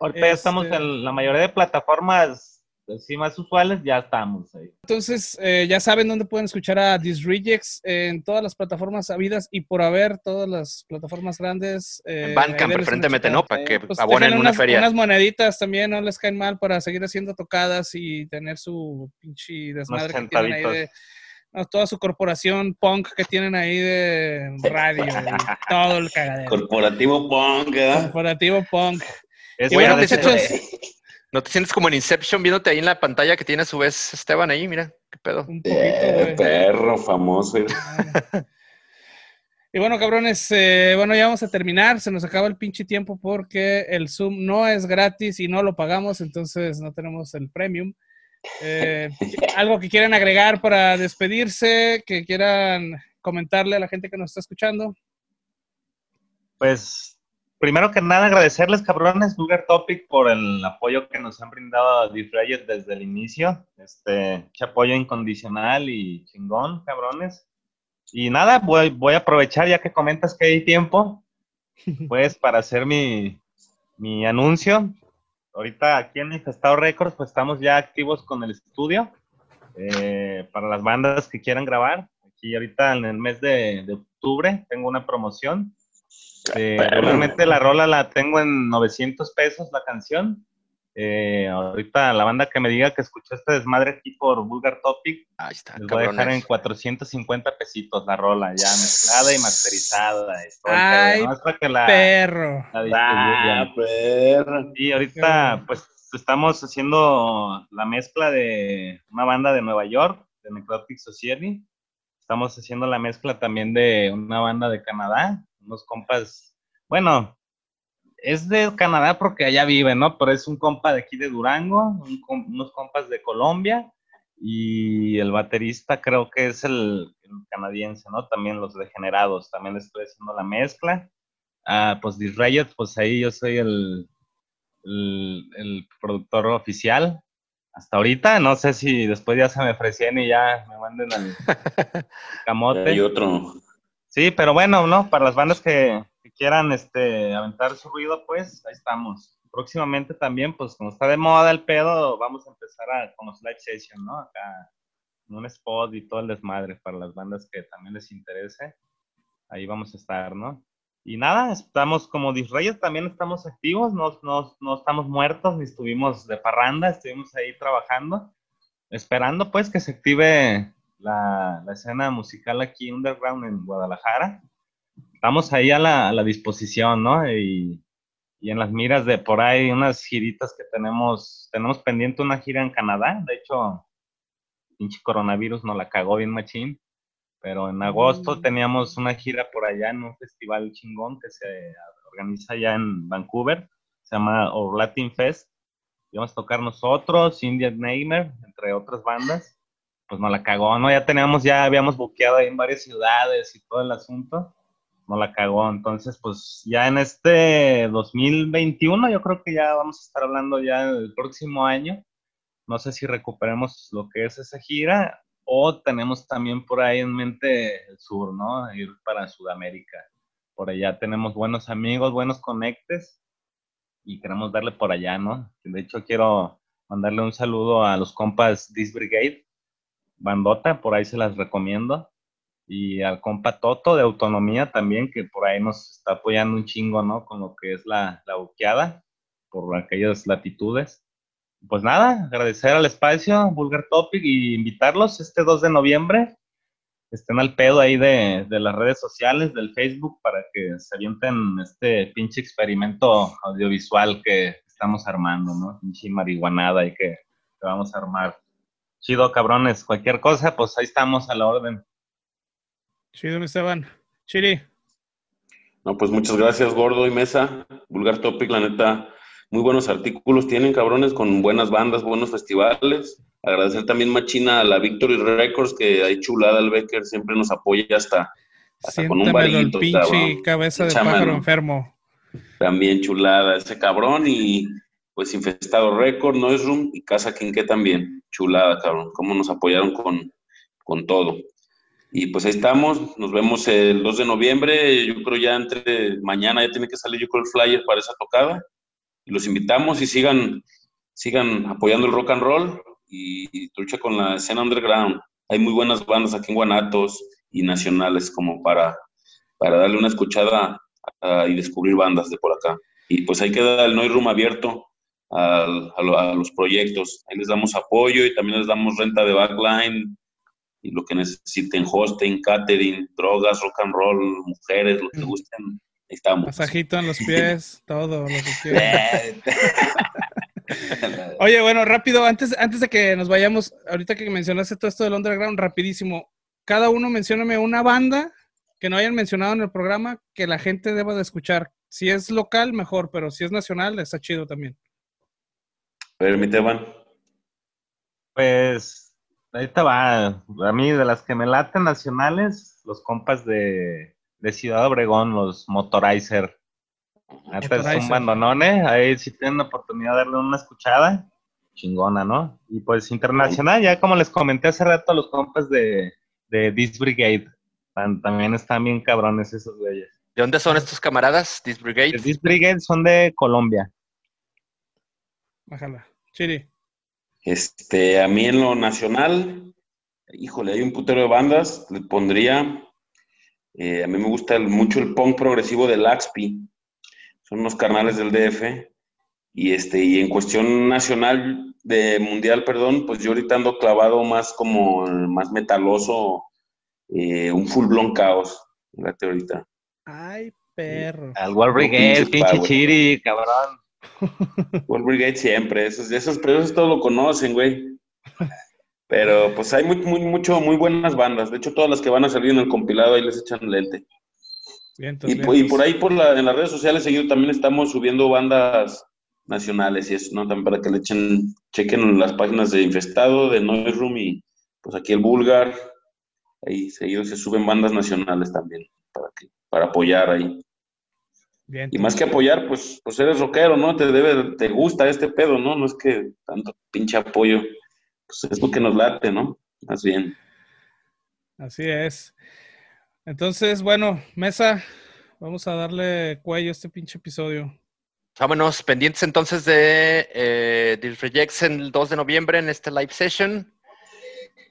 [SPEAKER 4] Ahorita ya
[SPEAKER 2] Este-
[SPEAKER 4] estamos en la mayoría de plataformas así más usuales, ya estamos ahí.
[SPEAKER 2] Entonces, eh, ya saben dónde pueden escuchar a Disrejects en todas las plataformas habidas y por haber, todas las plataformas grandes. eh,
[SPEAKER 1] En Bandcamp, preferentemente. ¿no? Para que
[SPEAKER 2] Pues
[SPEAKER 1] abonen una
[SPEAKER 2] unas,
[SPEAKER 1] feria.
[SPEAKER 2] unas moneditas también, no les caen mal para seguir haciendo tocadas y tener su pinche desmadre que tienen ahí de no, toda su corporación punk que tienen ahí de radio y todo el cagadero.
[SPEAKER 3] Corporativo Punk, ¿eh?
[SPEAKER 2] Corporativo punk.
[SPEAKER 4] Es
[SPEAKER 2] Y bueno, muchachos,
[SPEAKER 1] ¿No te sientes como en Inception viéndote ahí en la pantalla que tiene a su vez Esteban ahí? Mira, qué pedo.
[SPEAKER 2] un poquito,
[SPEAKER 3] Eh, perro famoso.
[SPEAKER 2] Y bueno, cabrones, eh, bueno, ya vamos a terminar. Se nos acaba el pinche tiempo porque el Zoom no es gratis y no lo pagamos, entonces no tenemos el premium. Eh, algo que quieran agregar para despedirse, que quieran comentarle a la gente que nos está escuchando.
[SPEAKER 4] Pues, primero que nada, agradecerles, cabrones, Vulgar Topic, por el apoyo que nos han brindado a Disrayet desde el inicio. Este, apoyo incondicional y chingón, cabrones. Y nada, voy, voy a aprovechar ya que comentas que hay tiempo, pues, para hacer mi, mi anuncio. Ahorita aquí en Infestado Records, pues estamos ya activos con el estudio eh, para las bandas que quieran grabar. Aquí ahorita en el mes de, de octubre tengo una promoción. Eh, realmente la rola la tengo en 900 pesos la canción. Eh, ahorita la banda que me diga que escuchó este desmadre aquí por Vulgar Topic,
[SPEAKER 1] Ahí está,
[SPEAKER 4] les voy a dejar en
[SPEAKER 1] cabrones.
[SPEAKER 4] 450 pesitos la rola, ya mezclada y masterizada.
[SPEAKER 2] Ay,
[SPEAKER 4] ¿no? Para que la,
[SPEAKER 2] Perro.
[SPEAKER 4] la.
[SPEAKER 3] Ah, perro.
[SPEAKER 4] Y ahorita, pues, estamos haciendo la mezcla de una banda de Nueva York, de Necrotic Society. Estamos haciendo la mezcla también de una banda de Canadá, unos compas, bueno, es de Canadá porque allá vive, ¿no? Pero es un compa de aquí de Durango, un com- unos compas de Colombia y el baterista creo que es el, el canadiense, ¿no? También los degenerados, también estoy haciendo la mezcla. Ah, pues Disrayet, pues ahí yo soy el, el, el productor oficial. Hasta ahorita, no sé si después ya se me ofrecían y ya me manden al camote.
[SPEAKER 3] Hay otro.
[SPEAKER 4] Sí, pero bueno, ¿no? Para las bandas que, quieran este, aventar su ruido, pues ahí estamos. Próximamente también, pues como está de moda el pedo, vamos a empezar a, con los live sessions, ¿no? Acá, en un spot y todo el desmadre para las bandas que también les interese. Ahí vamos a estar, ¿no? Y nada, estamos como Disreyes, también estamos activos, no, no, no estamos muertos, ni estuvimos de parranda, estuvimos ahí trabajando, esperando pues que se active la, la escena musical aquí underground en Guadalajara. Estamos ahí a la, a la disposición, ¿no? Y, y, en las miras de por ahí unas giritas que tenemos, tenemos pendiente una gira en Canadá, de hecho, pinche coronavirus nos la cagó bien machín, pero en agosto
[SPEAKER 2] Mm.
[SPEAKER 4] teníamos una gira por allá en un festival chingón que se organiza allá en Vancouver, se llama Our Latin Fest. Íbamos a tocar nosotros, Indian Neighbor, entre otras bandas. Pues nos la cagó, ¿no? Ya teníamos, ya habíamos buqueado ahí en varias ciudades y todo el asunto. Nos la cagó. Entonces, pues ya en este 2021, yo creo que ya vamos a estar hablando ya del próximo año. No sé si recuperemos lo que es esa gira o tenemos también por ahí en mente el sur, ¿no? Ir para Sudamérica. Por allá tenemos buenos amigos, buenos conectes y queremos darle por allá, ¿no? De hecho, quiero mandarle un saludo a los compas This Brigade, bandota, por ahí se las recomiendo. Y al compa Toto de Autonomía también, que por ahí nos está apoyando un chingo, ¿no? Con lo que es la, la buqueada, por aquellas latitudes pues nada, agradecer al espacio, Vulgar Topic, y invitarlos este 2 de noviembre. Estén al pedo ahí de, de, las redes sociales, del Facebook, para que se avienten este pinche experimento audiovisual que estamos armando, ¿no? Pinche marihuanada y que, que vamos a armar. Chido, cabrones. Cualquier cosa, pues ahí estamos a la orden.
[SPEAKER 2] Chido, mi Esteban. Chiri.
[SPEAKER 3] No, pues muchas gracias, Gordo y Mesa. Vulgar Topic, la neta, muy buenos artículos tienen, cabrones, con buenas bandas, buenos festivales. Agradecer también machina a la Victory Records, que hay chulada el Becker, siempre nos apoya hasta, hasta con un varito.
[SPEAKER 2] el pinche cabeza de pájaro enfermo.
[SPEAKER 3] También chulada ese cabrón y pues Infestado Record, Noise Room y Casa Quinqué también. Chulada, cabrón. Cómo nos apoyaron con, con todo. Y pues ahí estamos, nos vemos el 2 de noviembre, yo creo ya entre mañana ya tiene que salir yo creo el flyer para esa tocada los invitamos y sigan, sigan apoyando el rock and roll y, y lucha con la escena underground. Hay muy buenas bandas aquí en Guanatos y nacionales como para, para darle una escuchada y descubrir bandas de por acá. Y pues ahí queda el Noise Room abierto a, a, a, los proyectos. Ahí les damos apoyo y también les damos renta de backline y lo que necesiten, hosting, catering, drogas, rock and roll, mujeres, lo que gusten. Ahí estamos.
[SPEAKER 2] Masajito en los pies, todo lo que quieran. Oye, bueno, rápido, antes, antes de que nos vayamos, ahorita que mencionaste todo esto del underground, rapidísimo. Cada uno mencióname una banda que no hayan mencionado en el programa que la gente deba de escuchar. Si es local, mejor, pero si es nacional, está chido también.
[SPEAKER 3] Permíteban.
[SPEAKER 4] Pues, ahorita va. A mí, de las que me laten nacionales, los compas de, de Ciudad Obregón, los Motorizer. Hasta es un bandonone, ahí si tienen la oportunidad de darle una escuchada, chingona, ¿no? Y pues internacional, ya como les comenté hace rato, los compas de, de This Brigade, también están bien cabrones esos güeyes.
[SPEAKER 1] ¿De dónde son estos camaradas, This Brigade?
[SPEAKER 4] This Brigade son de Colombia.
[SPEAKER 2] Bájala. Chiri.
[SPEAKER 3] Este, a mí en lo nacional, híjole, hay un putero de bandas, le pondría, eh, a mí me gusta el, mucho el punk progresivo de Laxpi, son unos carnales del DF, y este, y en cuestión nacional, de mundial, perdón, pues yo ahorita ando clavado más como más metaloso, eh, un full blown caos, fíjate ahorita.
[SPEAKER 2] Ay, perro.
[SPEAKER 4] Al War Brigade, pinche chiri, cabrón.
[SPEAKER 3] War Brigade siempre, esos, esos, pero esos todos lo conocen, güey. Pero pues hay muy, muy, mucho, muy buenas bandas. De hecho, todas las que van a salir en el compilado ahí les echan lente.
[SPEAKER 2] Vientos,
[SPEAKER 3] y, vientos. y, por ahí, por la, en las redes sociales, seguido también estamos subiendo bandas nacionales y eso, ¿no? También para que le echen, chequen las páginas de Infestado, de Noise Room y pues aquí el Vulgar. Ahí seguido se suben bandas nacionales también para, que, para apoyar ahí.
[SPEAKER 2] Bien.
[SPEAKER 3] Y más que apoyar, pues, pues eres rockero, ¿no? Te debe, te gusta este pedo, ¿no? No es que tanto pinche apoyo. Pues es lo que nos late, ¿no? Más bien.
[SPEAKER 2] Así es. Entonces, bueno, Mesa, vamos a darle cuello a este pinche episodio.
[SPEAKER 1] Vámonos, pendientes entonces de eh, Rejects el 2 de noviembre en este live session.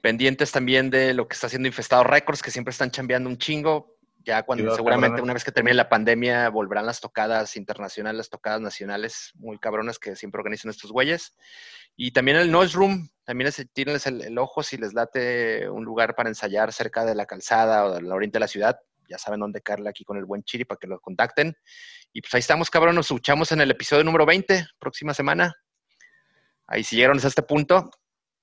[SPEAKER 1] Pendientes también de lo que está haciendo Infestado Records, que siempre están chambeando un chingo. Ya cuando seguramente
[SPEAKER 4] cabrones.
[SPEAKER 1] una vez que termine la pandemia volverán las tocadas internacionales, las tocadas nacionales muy cabronas que siempre organizan estos güeyes. Y también el Noise Room, también es, tírenles el, el ojo si les late un lugar para ensayar cerca de la calzada o de la oriente de la ciudad. Ya saben dónde caerle aquí con el buen Chiri para que lo contacten. Y pues ahí estamos, cabrón. Nos escuchamos en el episodio número 20, próxima semana. Ahí si llegaron hasta este punto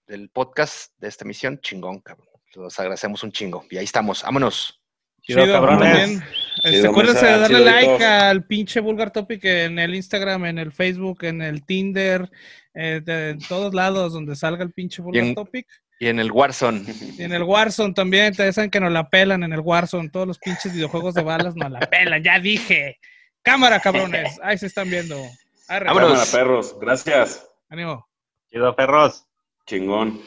[SPEAKER 1] del podcast de esta emisión, chingón, cabrón. Los agradecemos un chingo. Y ahí estamos. Vámonos.
[SPEAKER 4] Chido, cabrones.
[SPEAKER 2] Este, acuérdense de darle
[SPEAKER 3] chido,
[SPEAKER 2] like al pinche Vulgar Topic en el Instagram, en el Facebook, en el Tinder, eh, de- en todos lados donde salga el pinche Vulgar
[SPEAKER 1] Bien.
[SPEAKER 2] Topic.
[SPEAKER 1] Y en el Warzone.
[SPEAKER 2] Y en el Warzone también, te saben que nos la pelan en el Warzone. Todos los pinches videojuegos de balas nos la pelan, ya dije. Cámara, cabrones. Ahí se están viendo. Arre.
[SPEAKER 3] Cámara, perros. Gracias.
[SPEAKER 2] ánimo.
[SPEAKER 4] Chido, perros.
[SPEAKER 3] Chingón.